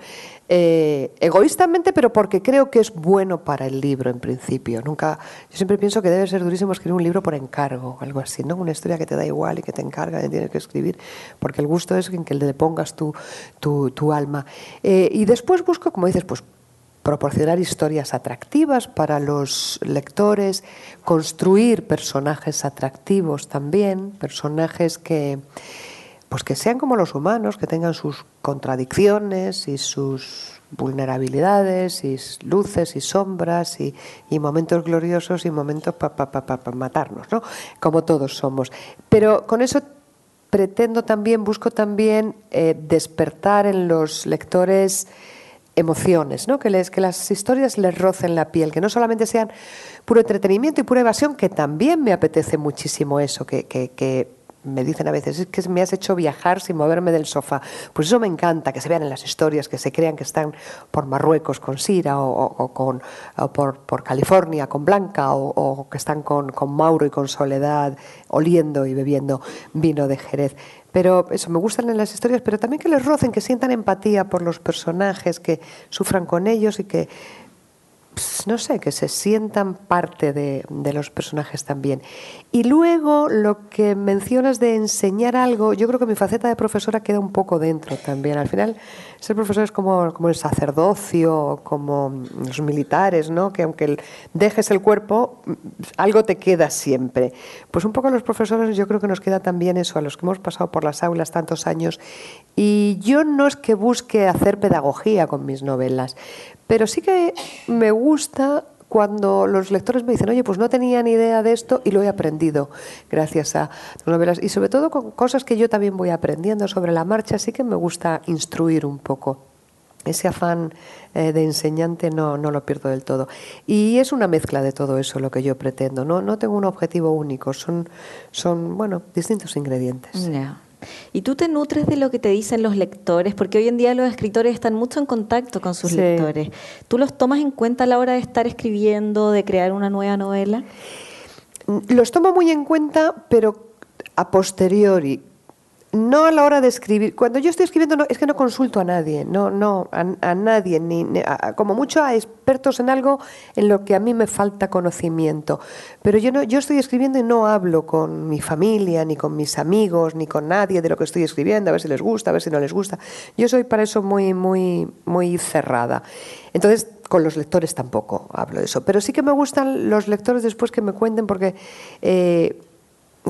Eh, egoístamente, pero porque creo que es bueno para el libro en principio. Nunca, yo siempre pienso que debe ser durísimo escribir un libro por encargo, algo así, ¿no? Una historia que te da igual y que te encarga y tienes que escribir, porque el gusto es en que le pongas tu, tu, alma. Eh, y después busco, como dices, pues proporcionar historias atractivas para los lectores, construir personajes atractivos también, personajes que pues que sean como los humanos, que tengan sus contradicciones y sus vulnerabilidades y luces y sombras y, momentos gloriosos y momentos para matarnos, ¿no? Como todos somos. Pero con eso pretendo también, busco también eh, despertar en los lectores emociones, ¿no? que, les, que las historias les rocen la piel, que no solamente sean puro entretenimiento y pura evasión, que también me apetece muchísimo eso, que, que me dicen a veces, es que me has hecho viajar sin moverme del sofá. Pues eso me encanta, que se vean en las historias, que se crean que están por Marruecos con Sira o, con, por, California con Blanca o, que están con, con, Mauro y con Soledad oliendo y bebiendo vino de Jerez. Pero eso, me gustan en las historias, pero también que les rocen, que sientan empatía por los personajes, que sufran con ellos y que pues, no sé, que se sientan parte de, los personajes también. Y luego lo que mencionas de enseñar algo, yo creo que mi faceta de profesora queda un poco dentro también. Al final, ser profesor es como, como el sacerdocio, como los militares, ¿no? que aunque dejes el cuerpo, algo te queda siempre. Pues un poco a los profesores yo creo que nos queda también eso, a los que hemos pasado por las aulas tantos años. Y yo no es que busque hacer pedagogía con mis novelas, pero sí que me gusta cuando los lectores me dicen, oye, pues no tenía ni idea de esto y lo he aprendido gracias a tus novelas. Y sobre todo con cosas que yo también voy aprendiendo sobre la marcha, sí que me gusta instruir un poco. Ese afán eh, de enseñante no, no, lo pierdo del todo. Y es una mezcla de todo eso lo que yo pretendo. No, no tengo un objetivo único, son, son bueno, distintos ingredientes. Y tú te nutres de lo que te dicen los lectores, porque hoy en día los escritores están mucho en contacto con sus lectores. ¿Tú los tomas en cuenta a la hora de estar escribiendo, de crear una nueva novela? Los tomo muy en cuenta, pero a posteriori no a la hora de escribir. Cuando yo estoy escribiendo no, es que no consulto a nadie, no, no, a, nadie, ni, como mucho a expertos en algo en lo que a mí me falta conocimiento. Pero yo no, yo estoy escribiendo y no hablo con mi familia, ni con mis amigos, ni con nadie de lo que estoy escribiendo, a ver si les gusta, a ver si no les gusta. Yo soy para eso muy, muy, muy cerrada. Entonces, con los lectores tampoco hablo de eso. Pero sí que me gustan los lectores después que me cuenten, porque eh,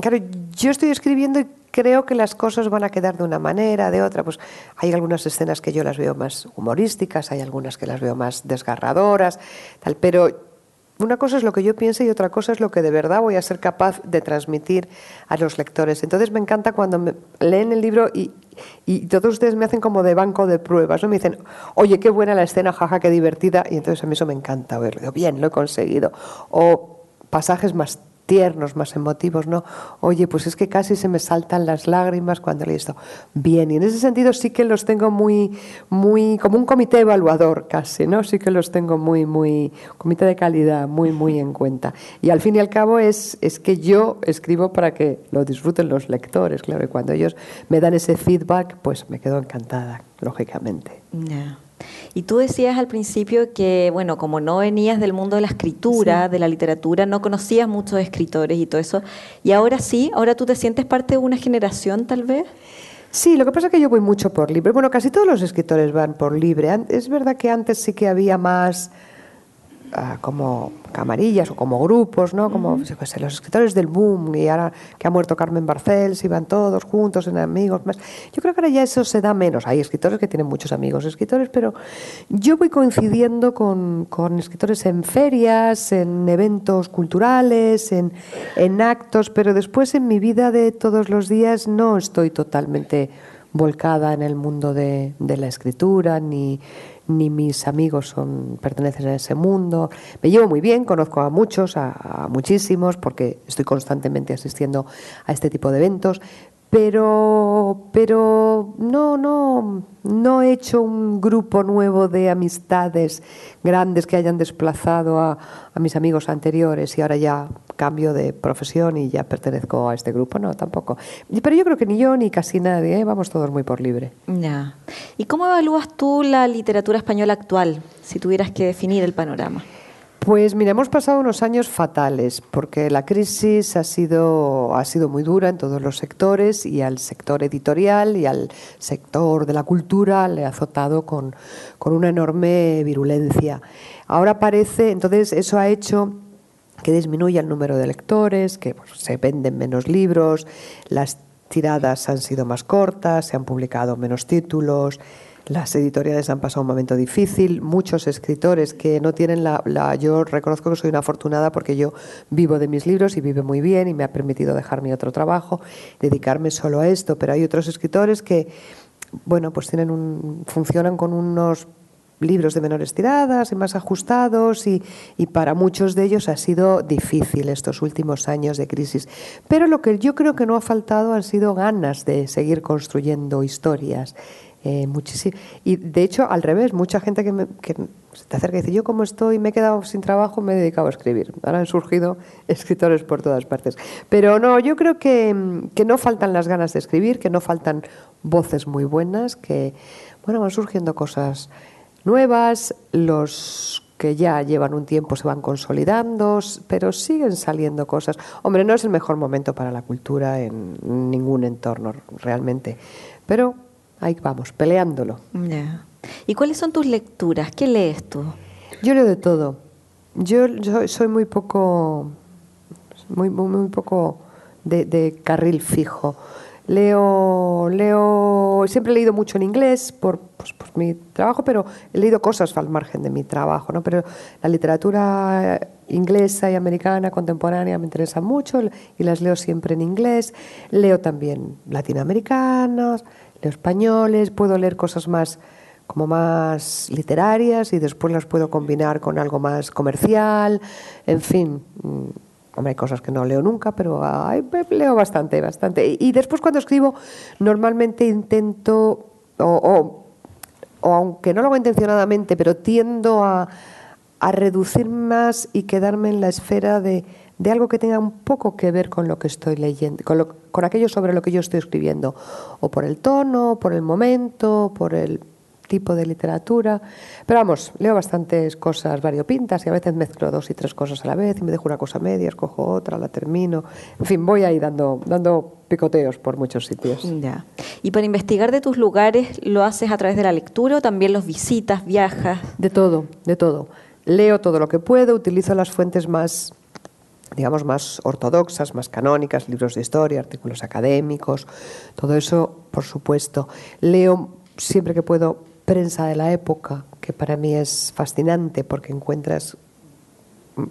claro, yo estoy escribiendo y creo que las cosas van a quedar de una manera, de otra. Pues hay algunas escenas que yo las veo más humorísticas, hay algunas que las veo más desgarradoras, tal, pero una cosa es lo que yo pienso y otra cosa es lo que de verdad voy a ser capaz de transmitir a los lectores. Entonces me encanta cuando me leen el libro y, todos ustedes me hacen como de banco de pruebas, ¿no? Me dicen, oye, qué buena la escena, jaja, qué divertida. Y entonces a mí eso me encanta oírlo. Bien, lo he conseguido. O pasajes más tiernos, más emotivos, ¿no? Oye, pues es que casi se me saltan las lágrimas cuando leí esto. Bien, y en ese sentido sí que los tengo muy, muy, como un comité evaluador casi, ¿no? Sí que los tengo muy, muy, comité de calidad, muy, muy en cuenta. Y al fin y al cabo es, es que yo escribo para que lo disfruten los lectores, claro, y cuando ellos me dan ese feedback, pues me quedo encantada, lógicamente. Y tú decías al principio que, bueno, como no venías del mundo de la escritura, de la literatura, no conocías muchos escritores y todo eso. Y ahora sí, ahora tú te sientes parte de una generación tal vez. Sí, lo que pasa es que yo voy mucho por libre. Bueno, casi todos los escritores van por libre. Es verdad que antes sí que había más Como camarillas o como grupos, ¿no? Como los escritores del boom y ahora que ha muerto Carmen Barcel, se iban todos juntos en amigos más. Yo creo que ahora ya eso se da menos. Hay escritores que tienen muchos amigos escritores, pero yo voy coincidiendo con, con escritores en ferias, en eventos culturales, en, en actos, pero después en mi vida de todos los días no estoy totalmente volcada en el mundo de, de la escritura ni ni mis amigos son, pertenecen a ese mundo. Me llevo muy bien, conozco a muchos, a, muchísimos, porque estoy constantemente asistiendo a este tipo de eventos, pero, pero no, no, no he hecho un grupo nuevo de amistades grandes que hayan desplazado a, mis amigos anteriores y ahora ya cambio de profesión y ya pertenezco a este grupo, no, tampoco. Pero yo creo que ni yo ni casi nadie, ¿eh? vamos todos muy por libre. Ya. ¿Y cómo evalúas tú la literatura española actual, si tuvieras que definir el panorama? Pues mira, hemos pasado unos años fatales porque la crisis ha sido, ha sido muy dura en todos los sectores y al sector editorial y al sector de la cultura le ha azotado con, con una enorme virulencia. Ahora parece, entonces eso ha hecho que disminuya el número de lectores, que se venden menos libros, las tiradas han sido más cortas, se han publicado menos títulos, las editoriales han pasado un momento difícil, muchos escritores que no tienen la, Yo reconozco que soy una afortunada porque yo vivo de mis libros y vivo muy bien y me ha permitido dejar mi otro trabajo, dedicarme solo a esto, pero hay otros escritores que, bueno, pues tienen un, funcionan con unos libros de menores tiradas y más ajustados y, y, para muchos de ellos ha sido difícil estos últimos años de crisis. Pero lo que yo creo que no ha faltado han sido ganas de seguir construyendo historias eh, muchísimo. Y de hecho, al revés, mucha gente que, me, se te acerca y dice, yo como estoy, me he quedado sin trabajo, me he dedicado a escribir. Ahora han surgido escritores por todas partes. Pero no, yo creo que, que no faltan las ganas de escribir, que no faltan voces muy buenas, que bueno, van surgiendo cosas nuevas, los que ya llevan un tiempo se van consolidando, pero siguen saliendo cosas. Hombre, no es el mejor momento para la cultura en ningún entorno realmente, pero ahí vamos, peleándolo. ¿Y cuáles son tus lecturas? ¿Qué lees tú? Yo leo de todo. Yo, soy muy poco, muy, muy, poco de, carril fijo. Leo, leo, siempre he leído mucho en inglés por, pues, por, mi trabajo, pero he leído cosas al margen de mi trabajo, ¿no? Pero la literatura inglesa y americana contemporánea me interesa mucho y las leo siempre en inglés. Leo también latinoamericanas, leo españoles, puedo leer cosas más como más literarias y después las puedo combinar con algo más comercial, en fin. Mm, hay cosas que no leo nunca, pero leo bastante, bastante. Y después cuando escribo, normalmente intento, o, o, aunque no lo hago intencionadamente, pero tiendo a, a reducir más y quedarme en la esfera de, de algo que tenga un poco que ver con lo que estoy leyendo, con, con aquello sobre lo que yo estoy escribiendo, o por el tono, por el momento, por el tipo de literatura. Pero vamos, leo bastantes cosas variopintas y a veces mezclo dos y tres cosas a la vez y me dejo una cosa media, escojo otra, la termino. En fin, voy ahí dando, dando picoteos por muchos sitios. Ya. Y para investigar de tus lugares, ¿lo haces a través de la lectura o también los visitas, viajas? De todo, de todo. Leo todo lo que puedo, utilizo las fuentes más digamos, más ortodoxas, más canónicas, libros de historia, artículos académicos, todo eso, por supuesto. Leo siempre que puedo prensa de la época, que para mí es fascinante porque encuentras mm,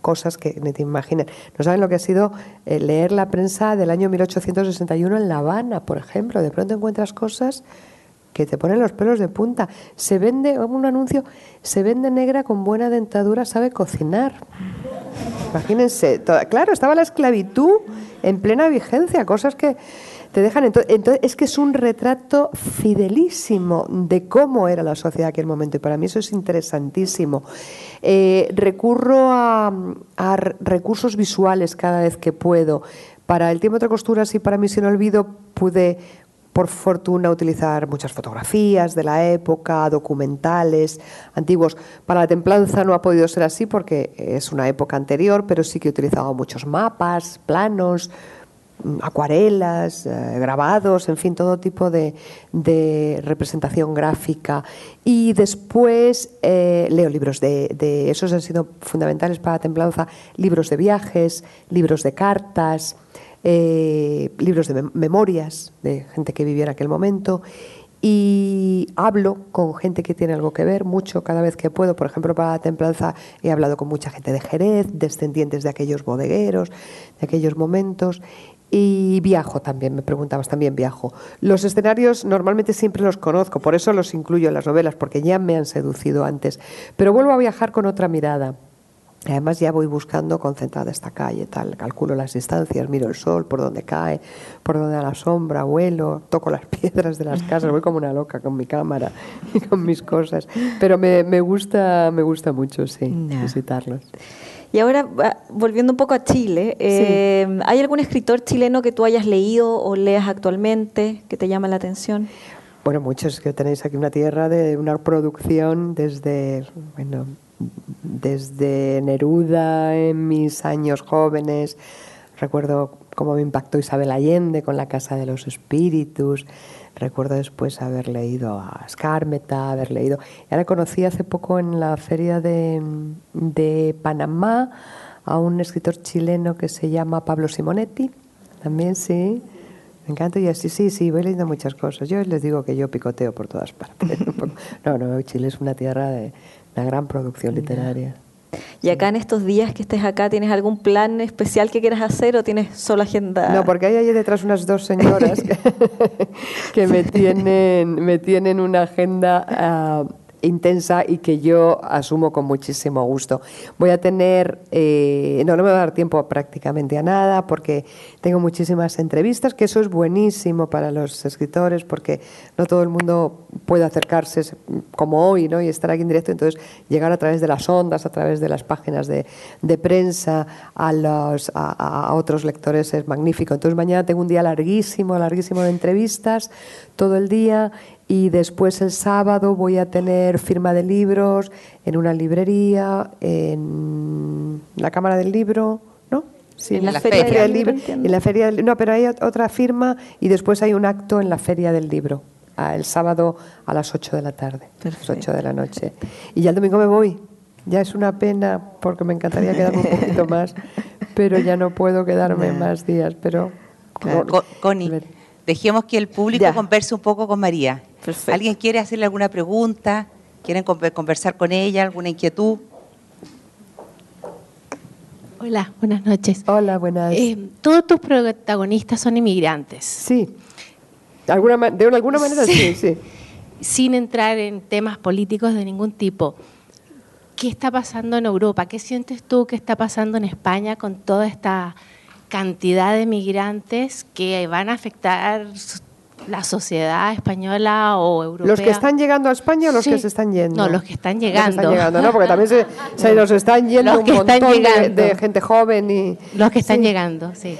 cosas que ni te imaginas. No saben lo que ha sido eh, leer la prensa del año 1861 en La Habana, por ejemplo. De pronto encuentras cosas que te ponen los pelos de punta. Se vende, un anuncio, se vende negra con buena dentadura, sabe cocinar. Imagínense, claro, estaba la esclavitud en plena vigencia, cosas que te dejan. Entonces, es que es un retrato fidelísimo de cómo era la sociedad en aquel momento y para mí eso es interesantísimo. Eh, recurro a, recursos visuales cada vez que puedo. Para el tiempo de costuras y para mí sin olvido pude por fortuna utilizar muchas fotografías de la época, documentales antiguos. Para la templanza no ha podido ser así porque es una época anterior, pero sí que he utilizado muchos mapas, planos, mm, acuarelas, eh, grabados, en fin, todo tipo de, representación gráfica. Y después eh, leo libros de, de, esos han sido fundamentales para la templanza, libros de viajes, libros de cartas. Eh, libros de memorias de gente que vivía en aquel momento y hablo con gente que tiene algo que ver mucho cada vez que puedo. Por ejemplo, para la templanza he hablado con mucha gente de Jerez, descendientes de aquellos bodegueros, de aquellos momentos. Y viajo también, me preguntabas, también viajo. Los escenarios normalmente siempre los conozco, por eso los incluyo en las novelas, porque ya me han seducido antes. Pero vuelvo a viajar con otra mirada. Además ya voy buscando concentrada esta calle, tal, calculo las distancias, miro el sol, por dónde cae, por dónde da la sombra, vuelo, toco las piedras de las casas, voy como una loca con mi cámara y con mis cosas. Pero me, me gusta, me gusta mucho, sí, visitarlos. Y ahora, volviendo un poco a Chile, eh, ¿hay algún escritor chileno que tú hayas leído o leas actualmente que te llama la atención? Bueno, muchos, que tenéis aquí una tierra de una producción desde, bueno, desde Neruda en mis años jóvenes. Recuerdo cómo me impactó Isabel Allende con La Casa de los Espíritus. Recuerdo después haber leído a Skármeta, haber leído... Ya la conocí hace poco en la feria de, de Panamá a un escritor chileno que se llama Pablo Simonetti. También sí. Me encanta y así, sí, sí, voy leyendo muchas cosas. Yo les digo que yo picoteo por todas partes. no, no, Chile es una tierra de una gran producción literaria. ¿Y acá en estos días que estés acá, tienes algún plan especial que quieras hacer o tienes solo agenda? No, porque hay ahí detrás unas dos señoras que, me, tienen, me tienen una agenda... Ah, intensa y que yo asumo con muchísimo gusto. Voy a tener, eh, no, no me va a dar tiempo prácticamente a nada porque tengo muchísimas entrevistas, que eso es buenísimo para los escritores porque no todo el mundo puede acercarse como hoy ¿no? y estar aquí en directo, entonces llegar a través de las ondas, a través de las páginas de, prensa a, los, a otros lectores es magnífico. Entonces mañana tengo un día larguísimo, larguísimo de entrevistas, todo el día y después el sábado voy a tener firma de libros en una librería, en la Cámara del Libro, ¿no? Sí, en la, Feria, del Libro. En la Feria del, no, pero hay otra firma y después hay un acto en la Feria del Libro, el sábado a las 8 de la tarde, a las 8 de la noche. Y ya el domingo me voy. Ya es una pena porque me encantaría quedarme un poquito más, pero ya no puedo quedarme más días. Pero Connie, dejemos que el público converse un poco con María. ¿Alguien quiere hacerle alguna pregunta? ¿Quieren conversar con ella? ¿Alguna inquietud? Hola, buenas noches. Hola, buenas. Eh, todos tus protagonistas son inmigrantes. Sí. de alguna manera sí, sí. Sin entrar en temas políticos de ningún tipo. ¿Qué está pasando en Europa? ¿Qué sientes tú que está pasando en España con toda esta cantidad de migrantes que van a afectar la sociedad española o europea. ¿Los que están llegando a España o los que se están yendo? No, los que están llegando. Los que están llegando, ¿no? Porque también se, nos están yendo un montón de, gente joven y... Los que están llegando, sí.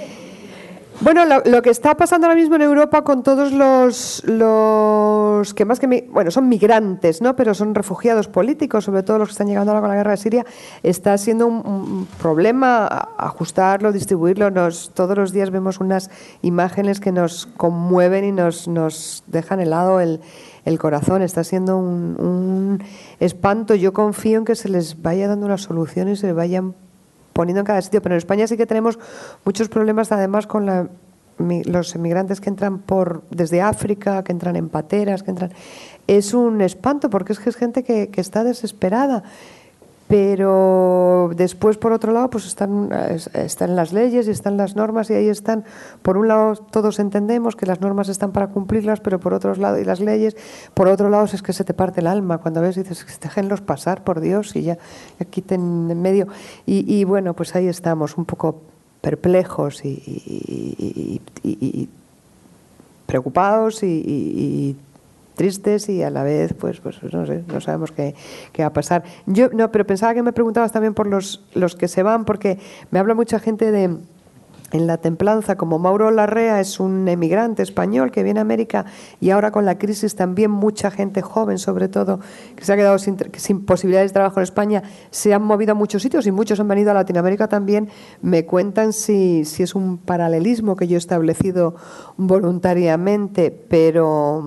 Bueno, lo, que está pasando ahora mismo en Europa con todos los, los que más que bueno son migrantes, no, pero son refugiados políticos, sobre todo los que están llegando ahora con la guerra de Siria, está siendo un, problema ajustarlo, distribuirlo. Nos, todos los días vemos unas imágenes que nos conmueven y nos, nos dejan helado el, el corazón. Está siendo un, un espanto. Yo confío en que se les vaya dando una solución y se vayan poniendo en cada sitio. Pero en España sí que tenemos muchos problemas además con los emigrantes que entran por desde África, que entran en pateras, que entran... Es un espanto porque es que es gente que, que está desesperada pero después por otro lado pues están, están las leyes y están las normas y ahí están. Por un lado todos entendemos que las normas están para cumplirlas pero por otro lado y las leyes por otro lado es que se te parte el alma cuando ves y dices déjenlos pasar por Dios y ya, quiten en medio y, bueno pues ahí estamos un poco perplejos y, y preocupados y, tristes y a la vez, pues, pues no sé, no sabemos qué, qué, va a pasar. Yo, no, pero pensaba que me preguntabas también por los, los que se van, porque me habla mucha gente de en la templanza, como Mauro Larrea es un emigrante español que viene a América y ahora con la crisis también mucha gente joven, sobre todo, que se ha quedado sin, posibilidades de trabajo en España, se han movido a muchos sitios y muchos han venido a Latinoamérica también. Me cuentan si, si es un paralelismo que yo he establecido voluntariamente, pero,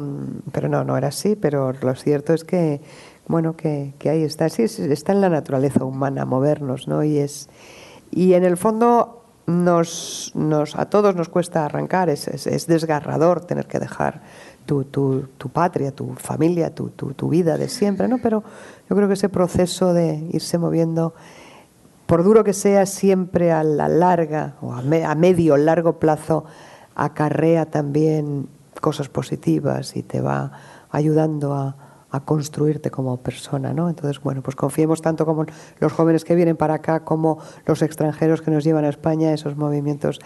pero no, no era así, pero lo cierto es que, bueno, que, que ahí está, sí, está en la naturaleza humana movernos, ¿no? Y es... Y en el fondo nos, nos, a todos nos cuesta arrancar, es, es, desgarrador tener que dejar tu, tu, tu patria, tu familia, tu, tu, vida de siempre, ¿no? Pero yo creo que ese proceso de irse moviendo, por duro que sea, siempre a la larga o a, a medio, largo plazo, acarrea también cosas positivas y te va ayudando a, a construirte como persona, ¿no? Entonces, bueno, pues confiemos tanto como los jóvenes que vienen para acá como los extranjeros que nos llevan a España, esos movimientos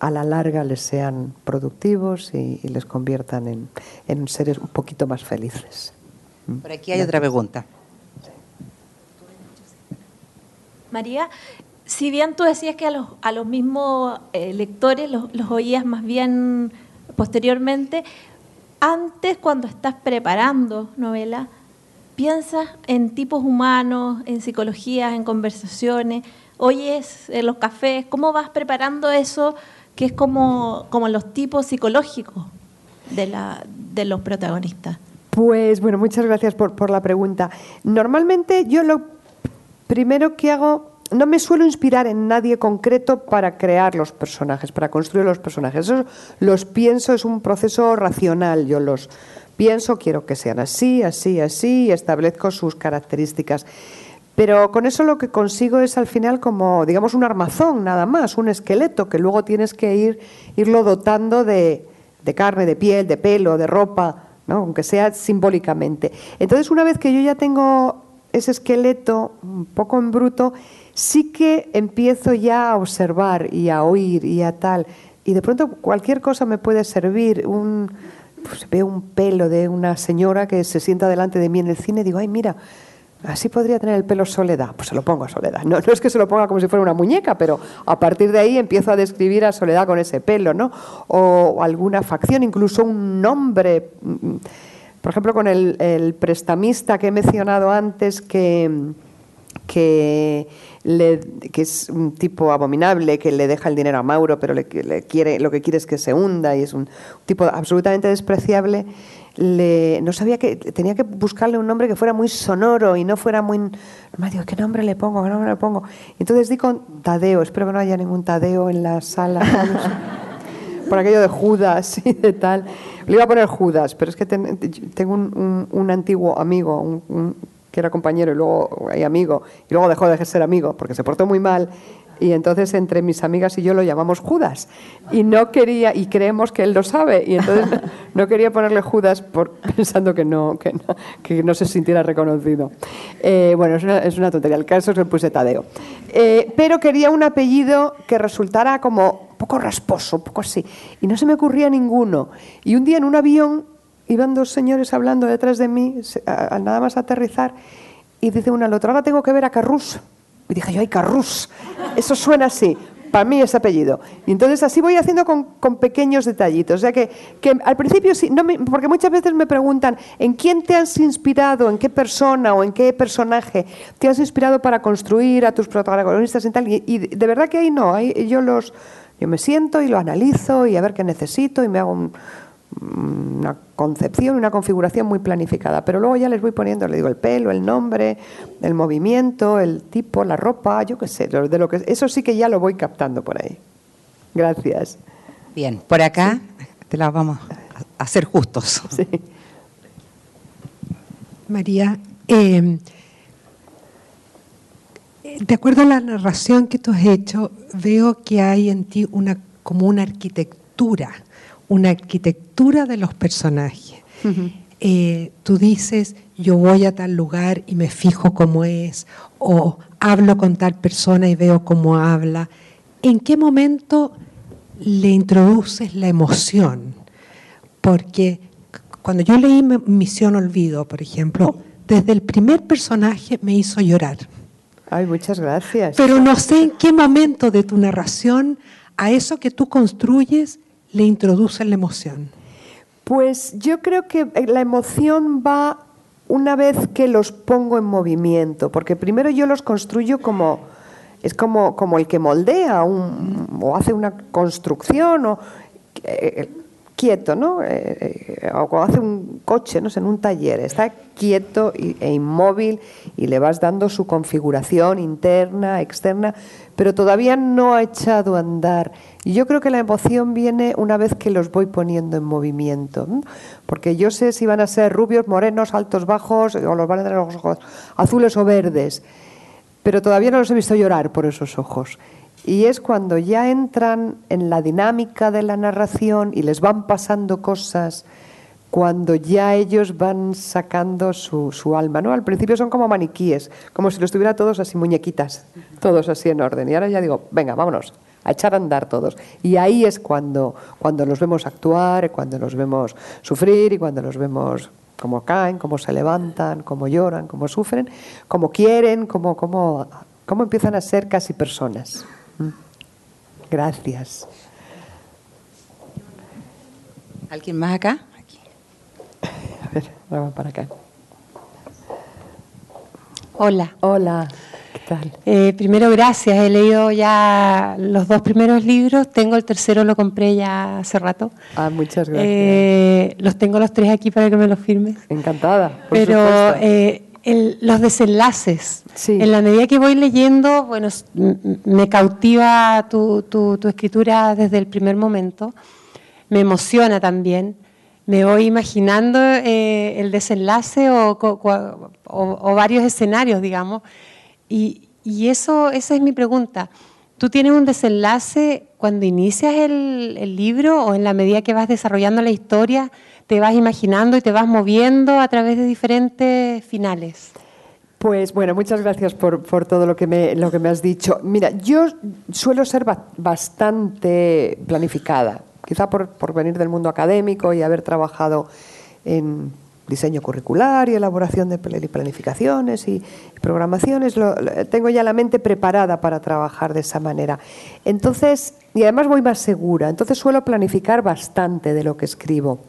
a la larga les sean productivos y, les conviertan en, en, seres un poquito más felices. ¿Mm? Por aquí hay otra pregunta. María, si bien tú decías que a los, a los mismos eh, lectores los, los oías más bien posteriormente, antes cuando estás preparando novela, piensas en tipos humanos, en psicologías, en conversaciones, oyes en los cafés, ¿cómo vas preparando eso que es como, como los tipos psicológicos de, la, de los protagonistas? Pues bueno, muchas gracias por, por la pregunta. Normalmente yo lo primero que hago no me suelo inspirar en nadie concreto para crear los personajes, para construir los personajes. Eso los pienso, es un proceso racional. Yo los pienso, quiero que sean así, así, así, y establezco sus características. Pero con eso lo que consigo es al final como, digamos, un armazón nada más, un esqueleto que luego tienes que ir, irlo dotando de, de carne, de piel, de pelo, de ropa, ¿no? aunque sea simbólicamente. Entonces, una vez que yo ya tengo ese esqueleto un poco en bruto, sí que empiezo ya a observar y a oír y a tal. Y de pronto cualquier cosa me puede servir. Un, pues veo un pelo de una señora que se sienta delante de mí en el cine y digo, ay, mira, así podría tener el pelo Soledad. Pues se lo pongo a Soledad. No, no es que se lo ponga como si fuera una muñeca, pero a partir de ahí empiezo a describir a Soledad con ese pelo, ¿no? O alguna facción, incluso un nombre. Por ejemplo, con el, el prestamista que he mencionado antes, que, que que es un tipo abominable, que le deja el dinero a Mauro, pero le, quiere, lo que quiere es que se hunda y es un tipo absolutamente despreciable, le, no sabía que tenía que buscarle un nombre que fuera muy sonoro y no fuera muy... Me digo, ¿qué nombre le pongo? ¿Qué nombre le pongo? entonces di con Tadeo, espero que no haya ningún Tadeo en la sala. por aquello de Judas y de tal. Le iba a poner Judas, pero es que tengo un, antiguo amigo, un que era compañero y luego hay amigo, y luego dejó de ser amigo porque se portó muy mal. Y entonces entre mis amigas y yo lo llamamos Judas. Y no quería, y creemos que él lo sabe, y entonces no quería ponerle Judas por, pensando que no, que no, que no se sintiera reconocido. Eh, bueno, es una, es una, tontería, el caso es que puse Tadeo. Eh, pero quería un apellido que resultara como poco rasposo, poco así. Y no se me ocurría ninguno. Y un día en un avión iban dos señores hablando detrás de mí, al nada más aterrizar, y dice una al otro, ahora tengo que ver a Carrús. Y dije yo, ay, Carrús, eso suena así, para mí es apellido. Y entonces así voy haciendo con, pequeños detallitos. O sea que, que al principio sí, no porque muchas veces me preguntan, ¿en quién te has inspirado, en qué persona o en qué personaje te has inspirado para construir a tus protagonistas y tal? Y, de verdad que ahí no, ahí yo los... Yo me siento y lo analizo y a ver qué necesito y me hago un, una concepción, una configuración muy planificada, pero luego ya les voy poniendo, le digo el pelo, el nombre, el movimiento, el tipo, la ropa, yo qué sé, de lo que eso sí que ya lo voy captando por ahí. Gracias. Bien, por acá te la vamos a hacer justos. María, em, de acuerdo a la narración que tú has hecho, veo que hay en ti una como una arquitectura una arquitectura de los personajes. Eh, tú dices, yo voy a tal lugar y me fijo cómo es, o hablo con tal persona y veo cómo habla. ¿En qué momento le introduces la emoción? Porque cuando yo leí Misión Olvido, por ejemplo, desde el primer personaje me hizo llorar. Ay, muchas gracias. Pero no sé en qué momento de tu narración a eso que tú construyes le introducen la emoción? Pues yo creo que la emoción va una vez que los pongo en movimiento, porque primero yo los construyo como es como, como el que moldea o hace una construcción o eh, quieto, ¿no? Eh, eh, o hace un coche, no sé, en un taller, está quieto e inmóvil y le vas dando su configuración interna, externa, pero todavía no ha echado a andar. Y yo creo que la emoción viene una vez que los voy poniendo en movimiento, porque yo sé si van a ser rubios, morenos, altos, bajos, o los van a tener los ojos azules o verdes, pero todavía no los he visto llorar por esos ojos. Y es cuando ya entran en la dinámica de la narración y les van pasando cosas cuando ya ellos van sacando su, su, alma. ¿no? Al principio son como maniquíes, como si los tuviera todos así muñequitas, todos así en orden. Y ahora ya digo, venga, vámonos, a echar a andar todos. Y ahí es cuando, cuando los vemos actuar, cuando los vemos sufrir y cuando los vemos cómo caen, cómo se levantan, cómo lloran, cómo sufren, cómo quieren, cómo, cómo, cómo empiezan a ser casi personas. ¿Mm? Gracias. ¿Alguien más acá? A ver, vamos para acá. Hola. Hola. Eh, primero, gracias. He leído ya los dos primeros libros. Tengo el tercero, lo compré ya hace rato. Ah, muchas gracias. Eh, los tengo los tres aquí para que me los firmes. Encantada. Por Pero eh, el, los desenlaces. Sí. En la medida que voy leyendo, bueno, me cautiva tu, tu, tu escritura desde el primer momento. Me emociona también me voy imaginando eh, el desenlace o, o, o, varios escenarios, digamos. Y, eso, esa es mi pregunta. ¿Tú tienes un desenlace cuando inicias el, el, libro o en la medida que vas desarrollando la historia, te vas imaginando y te vas moviendo a través de diferentes finales? Pues bueno, muchas gracias por, por todo lo que, me, lo que me has dicho. Mira, yo suelo ser bastante planificada quizá por, por venir del mundo académico y haber trabajado en diseño curricular y elaboración de planificaciones y programaciones, tengo ya la mente preparada para trabajar de esa manera. Entonces, y además voy más segura, entonces suelo planificar bastante de lo que escribo.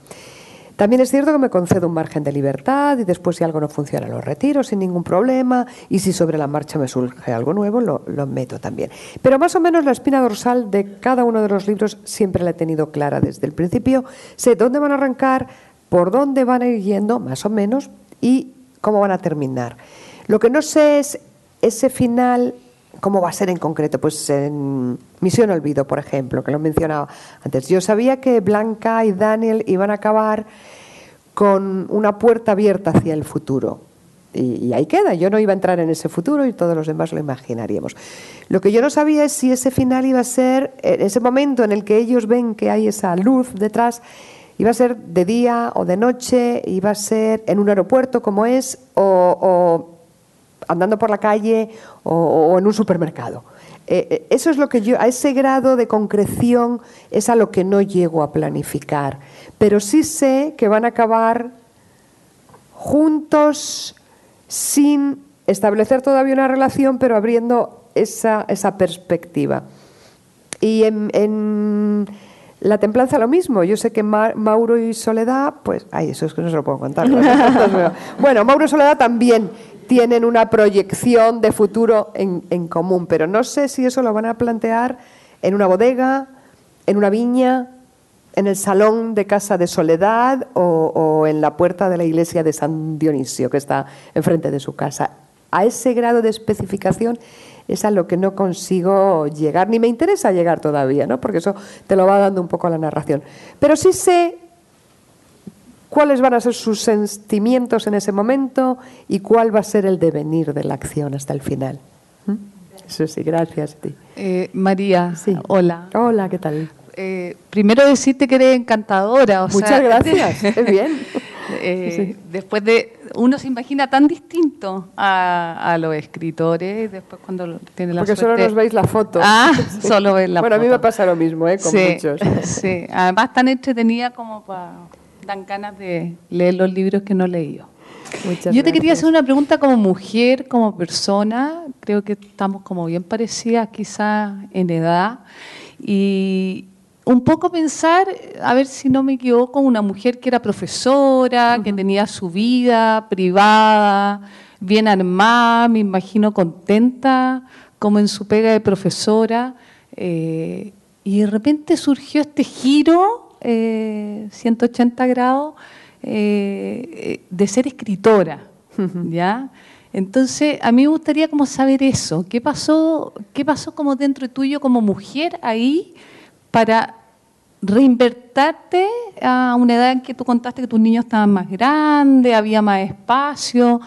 También es cierto que me concedo un margen de libertad y después si algo no funciona lo retiro sin ningún problema y si sobre la marcha me surge algo nuevo lo meto también. Pero más o menos la espina dorsal de cada uno de los libros siempre la he tenido clara desde el principio. Sé dónde van a arrancar, por dónde van a ir yendo, más o menos, y cómo van a terminar. Lo que no sé es ese final ¿Cómo va a ser en concreto? Pues en Misión Olvido, por ejemplo, que lo mencionaba antes. Yo sabía que Blanca y Daniel iban a acabar con una puerta abierta hacia el futuro. Y, y, ahí queda. Yo no iba a entrar en ese futuro y todos los demás lo imaginaríamos. Lo que yo no sabía es si ese final iba a ser, ese momento en el que ellos ven que hay esa luz detrás, iba a ser de día o de noche, iba a ser en un aeropuerto como es, o, andando por la calle o, en un supermercado. Eh, eso es lo que yo, a ese grado de concreción es a lo que no llego a planificar. Pero sí sé que van a acabar juntos sin establecer todavía una relación, pero abriendo esa, esa perspectiva. Y en, la templanza lo mismo. Yo sé que Ma Mauro y Soledad, pues, ay, eso es que no se lo puedo contar. bueno, Mauro y Soledad también tienen una proyección de futuro en, en, común, pero no sé si eso lo van a plantear en una bodega, en una viña, en el salón de casa de Soledad o, o en la puerta de la iglesia de San Dionisio, que está enfrente de su casa. A ese grado de especificación es a lo que no consigo llegar, ni me interesa llegar todavía, ¿no? porque eso te lo va dando un poco la narración. Pero sí sé cuáles van a ser sus sentimientos en ese momento y cuál va a ser el devenir de la acción hasta el final. ¿Mm? Eso sí, gracias a ti. Eh, María, sí. hola. Hola, ¿qué tal? Eh, primero decirte que eres encantadora. O Muchas sea, gracias, es bien. Eh, sí. Después de, uno se imagina tan distinto a, a los escritores, después cuando tiene la Porque suerte... solo nos veis la foto. Ah, sí. solo ves la bueno, foto. a mí me pasa lo mismo, ¿eh? Con sí, muchos. Sí, además tan entretenida como para dan ganas de leer los libros que no he leído. Muchas Yo te gracias. quería hacer una pregunta como mujer, como persona. Creo que estamos como bien parecidas quizás en edad. Y un poco pensar, a ver si no me equivoco, una mujer que era profesora, uh -huh. que tenía su vida privada, bien armada, me imagino contenta, como en su pega de profesora. Eh, y de repente surgió este giro, eh, 180 grados, eh, de ser escritora, uh -huh. ¿ya? Entonces, a mí me gustaría como saber eso, ¿qué pasó, qué pasó como dentro tuyo como mujer ahí para reinvertarte a una edad en que tú contaste que tus niños estaban más grandes, había más espacio?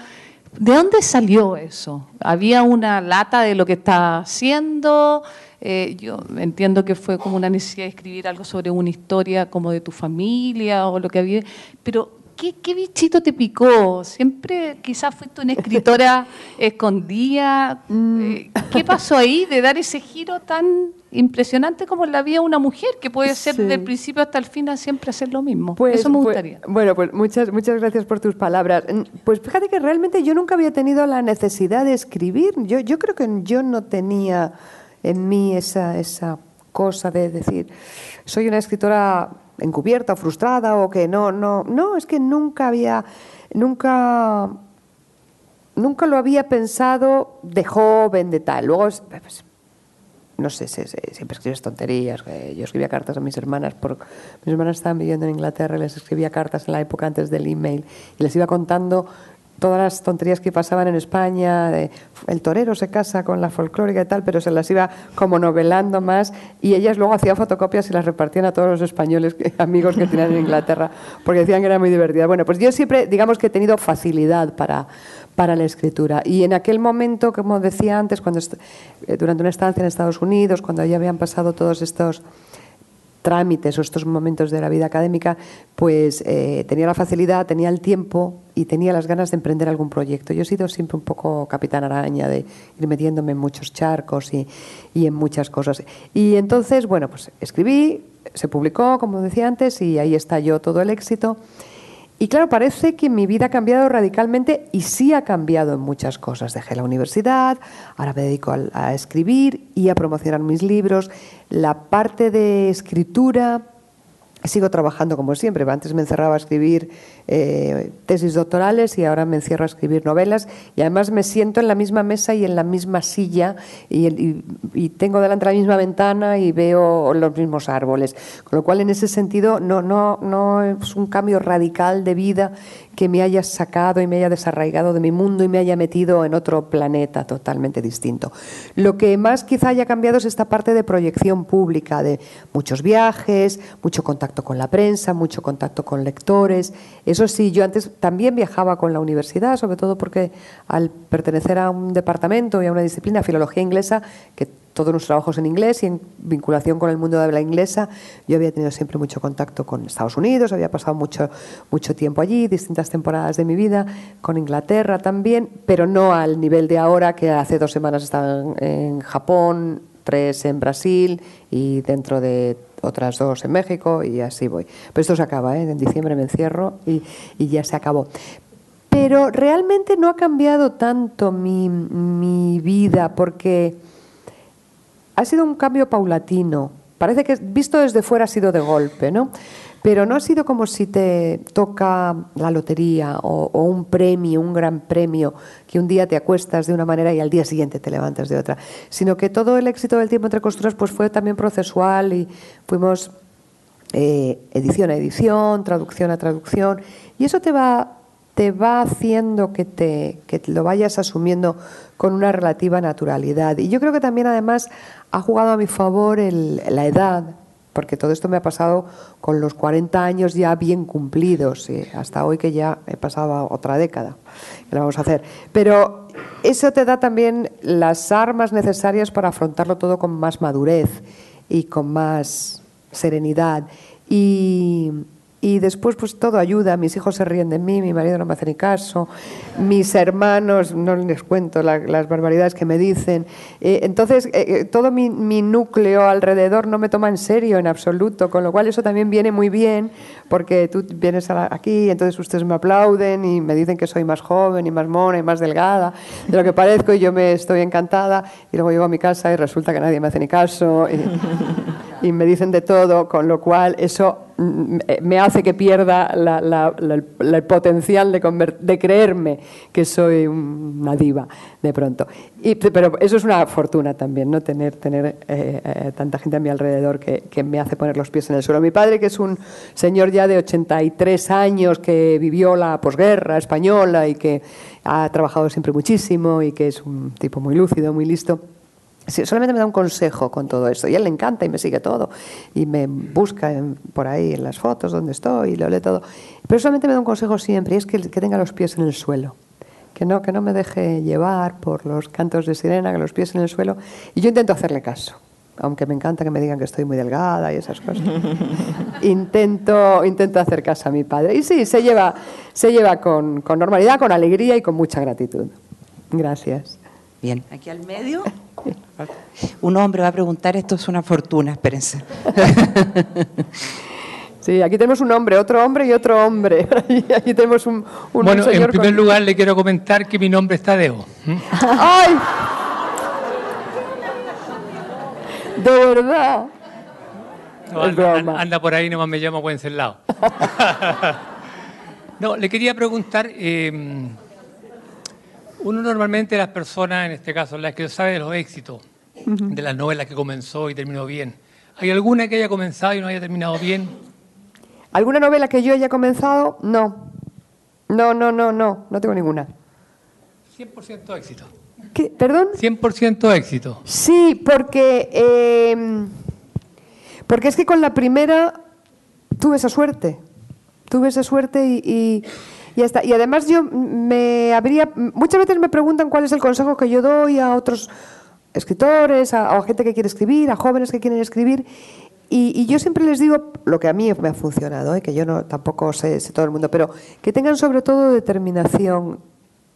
¿De dónde salió eso? ¿Había una lata de lo que estaba haciendo? Eh, yo entiendo que fue como una necesidad de escribir algo sobre una historia como de tu familia o lo que había, pero ¿Qué, bichito te picó? Siempre quizás fuiste una escritora escondida. Mm. ¿Qué pasó ahí de dar ese giro tan impresionante como la vida de una mujer, que puede ser desde el principio hasta el final siempre hacer lo mismo? Pues, Eso me pues, gustaría. bueno, pues muchas, muchas gracias por tus palabras. Pues fíjate que realmente yo nunca había tenido la necesidad de escribir. Yo, yo creo que yo no tenía en mí esa, esa cosa de decir, soy una escritora encubierta o frustrada o que no, no, no, es que nunca había, nunca, nunca lo había pensado de joven, de tal. Luego, pues, no sé, siempre escribes tonterías. Yo escribía cartas a mis hermanas, por, mis hermanas estaban viviendo en Inglaterra, les escribía cartas en la época antes del email y les iba contando todas las tonterías que pasaban en España, de, el torero se casa con la folclórica y tal, pero se las iba como novelando más y ellas luego hacían fotocopias y las repartían a todos los españoles, amigos que tenían en Inglaterra, porque decían que era muy divertida. Bueno, pues yo siempre, digamos que he tenido facilidad para, para la escritura. Y en aquel momento, como decía antes, cuando eh, durante una estancia en Estados Unidos, cuando ya habían pasado todos estos trámites o estos momentos de la vida académica, pues eh, tenía la facilidad, tenía el tiempo y tenía las ganas de emprender algún proyecto. Yo he sido siempre un poco capitán araña, de ir metiéndome en muchos charcos y, y en muchas cosas. Y entonces, bueno, pues escribí, se publicó, como decía antes, y ahí estalló todo el éxito. Y claro, parece que mi vida ha cambiado radicalmente y sí ha cambiado en muchas cosas. Dejé la universidad, ahora me dedico a, escribir y a promocionar mis libros. La parte de escritura sigo trabajando como siempre. Antes me encerraba a escribir eh, tesis doctorales y ahora me encierro a escribir novelas y además me siento en la misma mesa y en la misma silla y, tengo delante la misma ventana y veo los mismos árboles. Con lo cual, en ese sentido, no, no, no es un cambio radical de vida que me haya sacado y me haya desarraigado de mi mundo y me haya metido en otro planeta totalmente distinto. Lo que más quizá haya cambiado es esta parte de proyección pública, de muchos viajes, mucho contacto con la prensa, mucho contacto con lectores. Eso sí, yo antes también viajaba con la universidad, sobre todo porque al pertenecer a un departamento y a una disciplina, filología inglesa, que todos los trabajos en inglés y en vinculación con el mundo de habla inglesa. Yo había tenido siempre mucho contacto con Estados Unidos, había pasado mucho, mucho tiempo allí, distintas temporadas de mi vida, con Inglaterra también, pero no al nivel de ahora, que hace dos semanas estaba en Japón, tres en Brasil y dentro de otras dos en México y así voy. Pero esto se acaba, ¿eh? en diciembre me encierro y, ya se acabó pero realmente no ha cambiado tanto mi, mi vida porque ha sido un cambio paulatino. Parece que visto desde fuera ha sido de golpe, ¿no? Pero no ha sido como si te toca la lotería o, un premio, un gran premio, que un día te acuestas de una manera y al día siguiente te levantas de otra, sino que todo el éxito del tiempo entre costuras pues fue también procesual y fuimos eh, edición a edición, traducción a traducción, y eso te va te va haciendo que, te, que lo vayas asumiendo con una relativa naturalidad. Y yo creo que también además ha jugado a mi favor la edad, porque todo esto me ha pasado con los 40 años ya bien cumplidos, hasta hoy que ya he pasado otra década, que vamos a hacer. Pero eso te da también las armas necesarias para afrontarlo todo con más madurez y con más serenidad. Y, y después pues todo ayuda, mis hijos se ríen de mí, mi marido no me hace ni caso, mis hermanos, no les cuento las barbaridades que me dicen. Eh, entonces, eh, eh, todo mi, mi, núcleo alrededor no me toma en serio en absoluto, con lo cual eso también viene muy bien, porque tú vienes aquí, entonces ustedes me aplauden y me dicen que soy más joven y más mona y más delgada de lo que parezco y yo me estoy encantada y luego llego a mi casa y resulta que nadie me hace ni caso y me dicen de todo, con lo cual eso me hace que pierda el potencial de, de, creerme que soy una diva de pronto. Pero eso es una fortuna también, ¿no? tener, tener eh, eh, tanta gente a mi alrededor que, que, me hace poner los pies en el suelo. Mi padre, que es un señor ya de 83 años, que vivió la posguerra española y que ha trabajado siempre muchísimo y que es un tipo muy lúcido, muy listo solamente me da un consejo con todo esto. Y a él le encanta y me sigue todo. Y me busca por ahí en las fotos donde estoy y lo lee todo. Pero solamente me da un consejo siempre y es que, que tenga los pies en el suelo. Que no, que no me deje llevar por los cantos de sirena, que los pies en el suelo. Y yo intento hacerle caso. aunque me encanta que me digan que estoy muy delgada y esas cosas. intento, intento hacer caso a mi padre. Y sí, se lleva, se lleva con, con normalidad, con alegría y con mucha gratitud. Gracias. Bien, aquí al medio. Un hombre va a preguntar, esto es una fortuna, espérense. Sí, aquí tenemos un hombre, otro hombre y otro hombre. aquí tenemos un, un Bueno, en primer lugar le quiero comentar que mi nombre es Tadeo. ¡Ay! De verdad. anda, anda, por ahí, nomás me llamo Wenceslao. no, le quería preguntar, eh, uno normalmente las personas, en este caso las que sabe de los éxitos, de las novelas que comenzó y terminó bien, ¿hay alguna que haya comenzado y no haya terminado bien? ¿Alguna novela que yo haya comenzado? No. No, no, no, no, no tengo ninguna. 100% éxito. ¿Qué? ¿Perdón? 100% éxito. Sí, porque, eh, porque es que con la primera tuve esa suerte. Tuve esa suerte y, y, y, y además yo me habría... Muchas veces me preguntan cuál es el consejo que yo doy a otros escritores, a, a gente que quiere escribir, a jóvenes que quieren escribir. Y, yo siempre les digo lo que a mí me ha funcionado, ¿eh? que yo no tampoco sé, sé, todo el mundo, pero que tengan sobre todo determinación,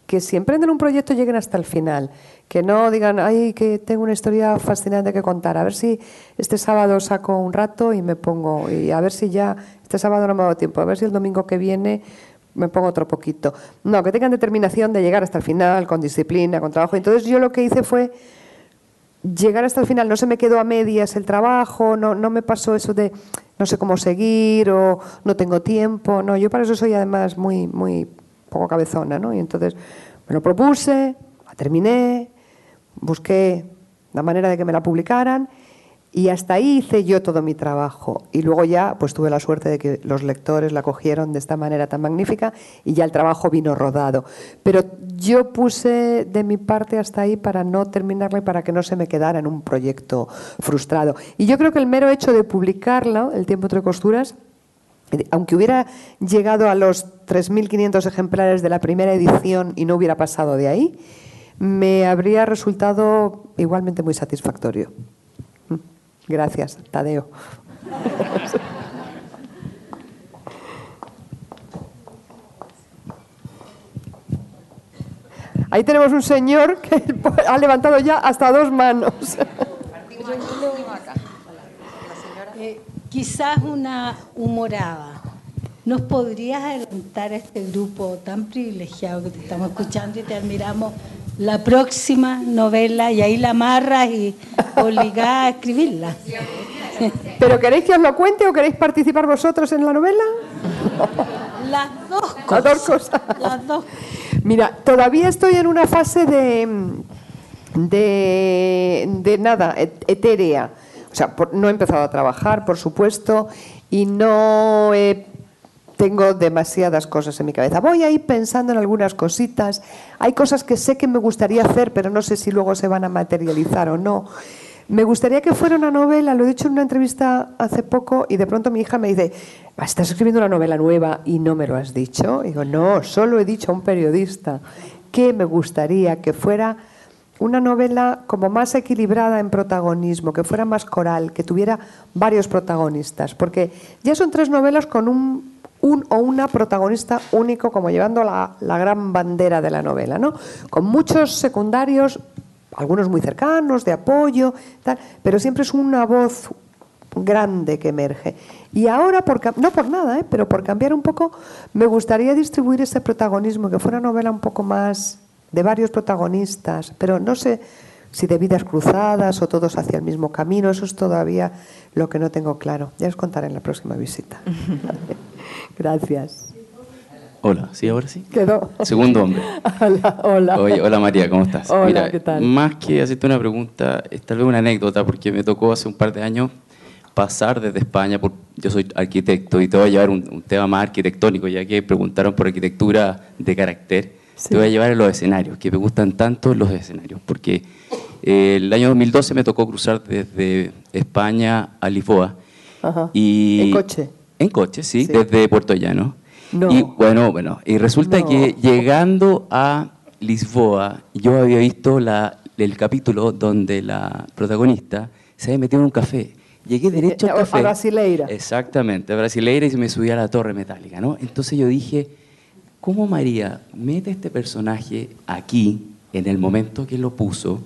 que si emprenden un proyecto lleguen hasta el final, que no digan, ay, que tengo una historia fascinante que contar, a ver si este sábado saco un rato y me pongo, y a ver si ya este sábado no me ha dado tiempo, a ver si el domingo que viene me pongo otro poquito. No, que tengan determinación de llegar hasta el final, con disciplina, con trabajo. Entonces yo lo que hice fue llegar hasta el final, no se me quedó a medias el trabajo, no, no me pasó eso de no sé cómo seguir o no tengo tiempo, no, yo para eso soy además muy, muy poco cabezona, ¿no? Y entonces me lo propuse, la terminé, busqué la manera de que me la publicaran y hasta ahí hice yo todo mi trabajo. Y luego ya pues tuve la suerte de que los lectores la cogieron de esta manera tan magnífica y ya el trabajo vino rodado. Pero yo puse de mi parte hasta ahí para no terminarla y para que no se me quedara en un proyecto frustrado. Y yo creo que el mero hecho de publicarla, El tiempo entre costuras, aunque hubiera llegado a los 3.500 ejemplares de la primera edición y no hubiera pasado de ahí, me habría resultado igualmente muy satisfactorio. Gracias, Tadeo. Ahí tenemos un señor que ha levantado ya hasta dos manos. Eh, quizás una humorada. ¿Nos podrías adelantar a este grupo tan privilegiado que te estamos escuchando y te admiramos la próxima novela y ahí la amarras y obligás a escribirla. ¿Pero queréis que os lo cuente o queréis participar vosotros en la novela? Las dos cosas. Las dos cosas. Las dos. Mira, todavía estoy en una fase de, de, de nada, etérea. O sea, no he empezado a trabajar, por supuesto, y no he tengo demasiadas cosas en mi cabeza. Voy a ir pensando en algunas cositas. Hay cosas que sé que me gustaría hacer, pero no sé si luego se van a materializar o no. Me gustaría que fuera una novela, lo he dicho en una entrevista hace poco y de pronto mi hija me dice, estás escribiendo una novela nueva y no me lo has dicho. Y digo, no, solo he dicho a un periodista que me gustaría que fuera una novela como más equilibrada en protagonismo, que fuera más coral, que tuviera varios protagonistas, porque ya son tres novelas con un un o una protagonista único, como llevando la, la gran bandera de la novela, ¿no? Con muchos secundarios, algunos muy cercanos, de apoyo, tal, pero siempre es una voz grande que emerge. Y ahora, por, no por nada, ¿eh? pero por cambiar un poco, me gustaría distribuir ese protagonismo, que fuera novela un poco más de varios protagonistas, pero no sé si de vidas cruzadas o todos hacia el mismo camino, eso es todavía lo que no tengo claro. Ya os contaré en la próxima visita. Gracias. Hola, ¿sí ahora sí? Quedó. Segundo hombre. Hola, hola. Oye, hola María, ¿cómo estás? Hola, Mira, ¿qué tal? Más que hacerte una pregunta, es tal vez una anécdota, porque me tocó hace un par de años pasar desde España, por, yo soy arquitecto y te voy a llevar un, tema más arquitectónico, ya que preguntaron por arquitectura de carácter, te voy a llevar a los escenarios, que me gustan tanto los escenarios, porque eh, el año 2012 me tocó cruzar desde España a Lisboa. Ajá. Y ¿En coche? En coche, sí, Sí. desde Puerto Llano. No. Y bueno, bueno, y resulta No. que llegando a Lisboa, yo había visto la, el capítulo donde la protagonista se había metido en un café. Llegué derecho al café. A Brasileira. Exactamente, a Brasileira y me subí a la torre metálica, ¿no? Entonces yo dije, ¿cómo María mete este personaje aquí, en el momento que lo puso?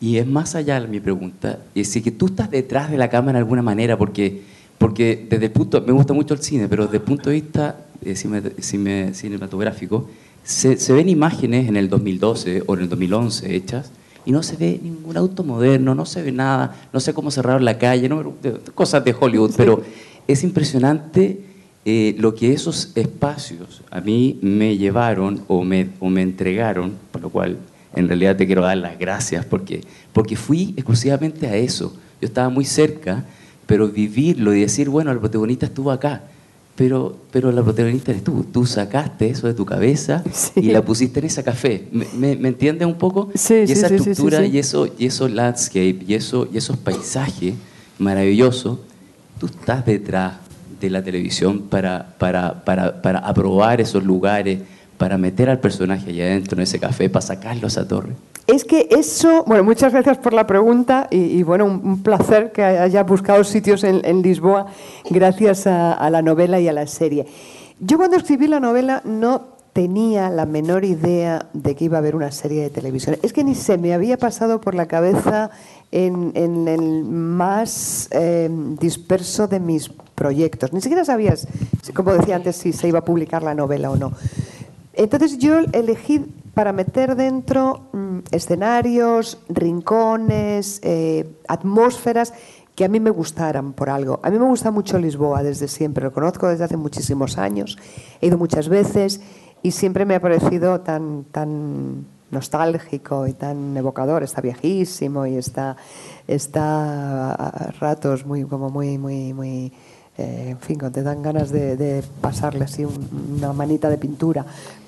Y es más allá mi pregunta, es decir, que tú estás detrás de la cámara de alguna manera, porque, porque desde el punto, me gusta mucho el cine, pero desde el punto de vista eh, cinematográfico, se, se, ven imágenes en el 2012 o en el 2011 hechas y no se ve ningún auto moderno, no se ve nada, no sé cómo cerrar la calle, no, cosas de Hollywood, pero es impresionante eh, lo que esos espacios a mí me llevaron o me, o me entregaron, por lo cual en realidad te quiero dar las gracias porque, porque fui exclusivamente a eso. Yo estaba muy cerca, pero vivirlo y decir, bueno, el protagonista estuvo acá pero, pero la protagonista eres tú. Tú sacaste eso de tu cabeza y la pusiste en ese café. ¿Me, me, entiendes un poco? Sí, y esa estructura y eso y esos landscape y, eso, y esos paisajes maravillosos, tú estás detrás de la televisión para, para, para, para aprobar esos lugares, para meter al personaje allá adentro en ese café, para sacarlo a esa torre. Es que eso, bueno, muchas gracias por la pregunta y, bueno, un, placer que haya buscado sitios en, Lisboa gracias a, la novela y a la serie. Yo cuando escribí la novela no tenía la menor idea de que iba a haber una serie de televisión. Es que ni se me había pasado por la cabeza en, el más eh, disperso de mis proyectos. Ni siquiera sabías, como decía antes, si se iba a publicar la novela o no. Entonces yo elegí para meter dentro mm, escenarios, rincones, eh, atmósferas que a mí me gustaran por algo. A mí me gusta mucho Lisboa desde siempre, lo conozco desde hace muchísimos años, he ido muchas veces y siempre me ha parecido tan, tan nostálgico y tan evocador, está viejísimo y está, está a ratos muy, como muy, muy, muy, eh, en fin, te dan ganas de, pasarle así una manita de pintura.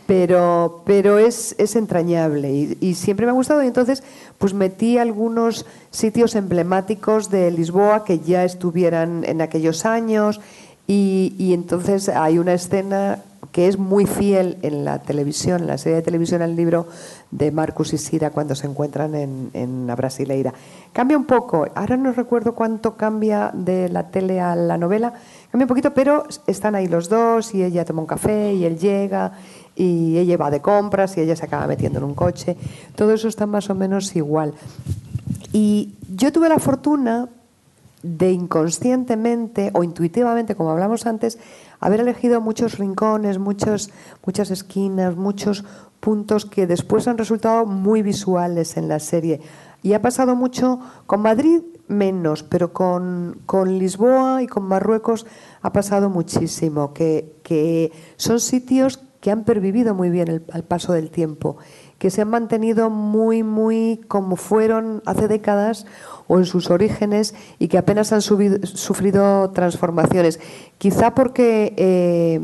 Pero, pero es, es entrañable y, siempre me ha gustado. Y entonces pues metí algunos sitios emblemáticos de Lisboa que ya estuvieran en aquellos años y, y entonces hay una escena que es muy fiel en la televisión, en la serie de televisión, al libro de Marcus y Sira cuando se encuentran en, en la Brasileira. Cambia un poco, ahora no recuerdo cuánto cambia de la tele a la novela, cambia un poquito, pero están ahí los dos y ella toma un café y él llega y ella va de compras y ella se acaba metiendo en un coche. Todo eso está más o menos igual. Y yo tuve la fortuna de inconscientemente o intuitivamente, como hablamos antes, haber elegido muchos rincones, muchos, muchas esquinas, muchos puntos que después han resultado muy visuales en la serie. Y ha pasado mucho con Madrid menos, pero con, con Lisboa y con Marruecos ha pasado muchísimo, que, que son sitios que han pervivido muy bien al paso del tiempo, que se han mantenido muy, muy como fueron hace décadas o en sus orígenes y que apenas han sufrido transformaciones. Quizá porque eh,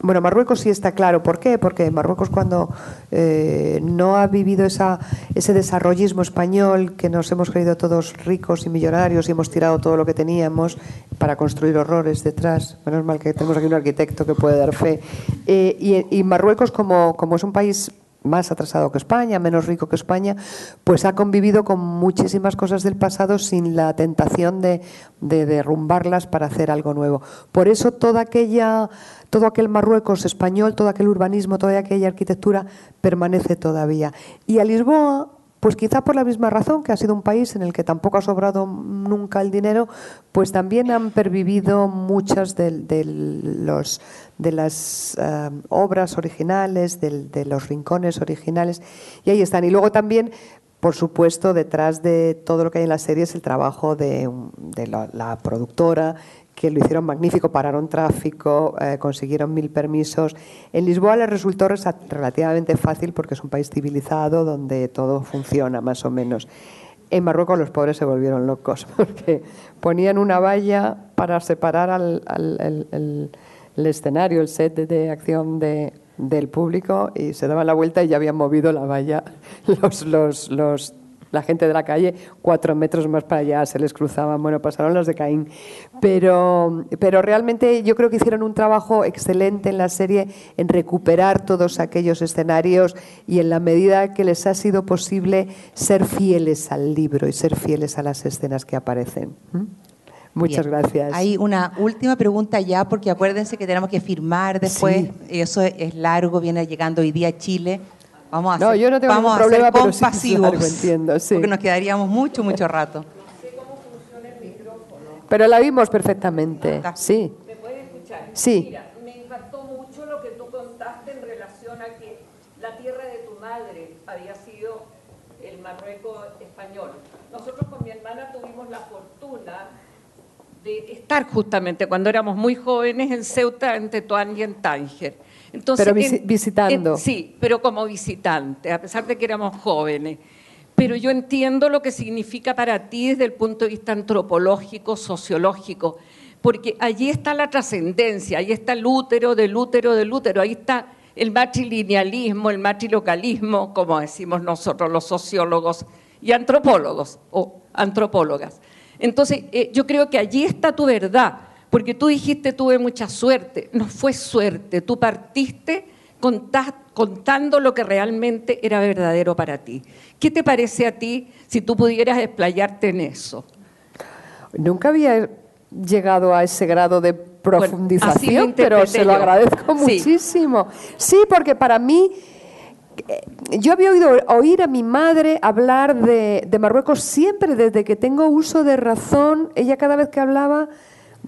bueno, Marruecos sí está claro. ¿Por qué? Porque Marruecos cuando eh, no ha vivido esa, ese desarrollismo español, que nos hemos creído todos ricos y millonarios y hemos tirado todo lo que teníamos para construir horrores detrás. Menos mal que tenemos aquí un arquitecto que puede dar fe. Eh, y, Marruecos, como, como es un país más atrasado que España, menos rico que España, pues ha convivido con muchísimas cosas del pasado sin la tentación de, de derrumbarlas para hacer algo nuevo. Por eso toda aquella todo aquel Marruecos español, todo aquel urbanismo, toda aquella arquitectura permanece todavía. Y a Lisboa, pues quizá por la misma razón, que ha sido un país en el que tampoco ha sobrado nunca el dinero, pues también han pervivido muchas de, las eh, obras originales, de, los rincones originales, y ahí están. Y luego también por supuesto, detrás de todo lo que hay en la serie es el trabajo de, la, productora que lo hicieron magnífico, pararon tráfico, eh, consiguieron mil permisos. En Lisboa les resultó relativamente fácil porque es un país civilizado donde todo funciona más o menos. En Marruecos los pobres se volvieron locos porque ponían una valla para separar el, escenario, el set de, acción de, del público y se daban la vuelta y ya habían movido la valla los, los, los la gente de la calle, cuatro metros más para allá se les cruzaban. Bueno, pasaron las de Caín. Pero, pero realmente yo creo que hicieron un trabajo excelente en la serie en recuperar todos aquellos escenarios y en la medida que les ha sido posible ser fieles al libro y ser fieles a las escenas que aparecen. ¿Mm? Muchas gracias. Hay una última pregunta ya, porque acuérdense que tenemos que firmar después. Eso es largo, viene llegando hoy día a Chile. Vamos a no, yo no tengo ningún problema, pero sí entiendo, sí. Porque nos quedaríamos mucho, mucho rato. Pero la vimos perfectamente, sí. ¿Me puede escuchar? Sí. Mira, me impactó mucho lo que tú contaste en relación a que la tierra de tu madre había sido el Marruecos español. Nosotros con mi hermana tuvimos la fortuna de estar justamente cuando éramos muy jóvenes en Ceuta, en Tetuán y en Tánger. Entonces, pero visitando. sí, pero como visitante, a pesar de que éramos jóvenes. Pero yo entiendo lo que significa para ti desde el punto de vista antropológico, sociológico, porque allí está la trascendencia, ahí está el útero del útero del útero, ahí está el matrilinealismo, el matrilocalismo, como decimos nosotros los sociólogos y antropólogos o antropólogas. Entonces, eh, yo creo que allí está tu verdad porque tú dijiste tuve mucha suerte. No fue suerte, tú partiste contando lo que realmente era verdadero para ti. ¿Qué te parece a ti si tú pudieras explayarte en eso? Nunca había llegado a ese grado de profundización, pero se lo agradezco muchísimo. Sí, porque para mí eh, yo había oído oír a mi madre hablar de, de, Marruecos siempre, desde que tengo uso de razón. Ella cada vez que hablaba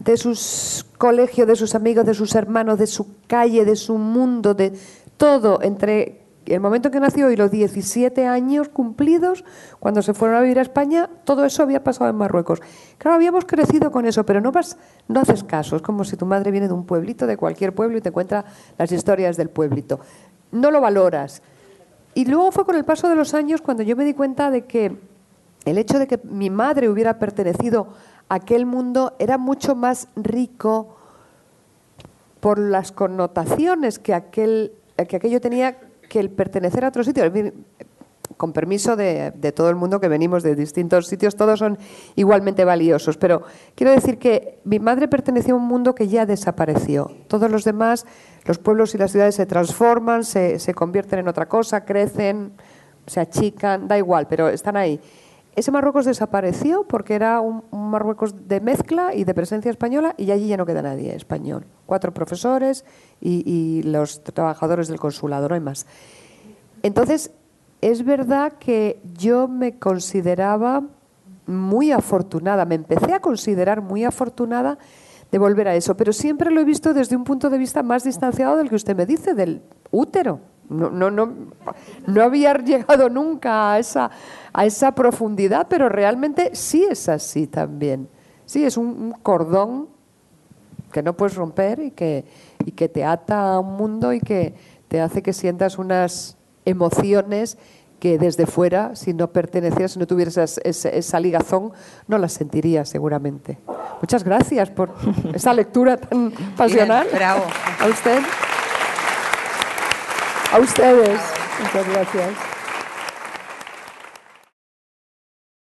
de sus colegios, de sus amigos, de sus hermanos, de su calle, de su mundo, de todo, entre el momento que nació y los 17 años cumplidos, cuando se fueron a vivir a España, todo eso había pasado en Marruecos. Claro, habíamos crecido con eso, pero no, vas, no haces caso. Es como si tu madre viene de un pueblito, de cualquier pueblo, y te cuenta las historias del pueblito. No lo valoras. Y luego fue con el paso de los años cuando yo me di cuenta de que el hecho de que mi madre hubiera pertenecido aquel mundo era mucho más rico por las connotaciones que, aquel, que aquello tenía que el pertenecer a otro sitio. Con permiso de, todo el mundo que venimos de distintos sitios, todos son igualmente valiosos. Pero quiero decir que mi madre pertenecía a un mundo que ya desapareció. Todos los demás, los pueblos y las ciudades se transforman, se, se convierten en otra cosa, crecen, se achican, da igual, pero están ahí. Ese Marruecos desapareció porque era un, Marruecos de mezcla y de presencia española y allí ya no queda nadie español. Cuatro profesores y, los trabajadores del consulado, no hay más. Entonces, es verdad que yo me consideraba muy afortunada, me empecé a considerar muy afortunada de volver a eso, pero siempre lo he visto desde un punto de vista más distanciado del que usted me dice, del útero. No, no, no, no había llegado nunca a esa, a esa profundidad, pero realmente sí es así también. Sí, es un, cordón que no puedes romper y que, y que te ata a un mundo y que te hace que sientas unas emociones que desde fuera, si no pertenecieras, si no tuvieras esa, esa, ligazón, no las sentirías seguramente. Muchas gracias por esa lectura tan pasional. bravo. A usted. A ustedes. Muchas gracias.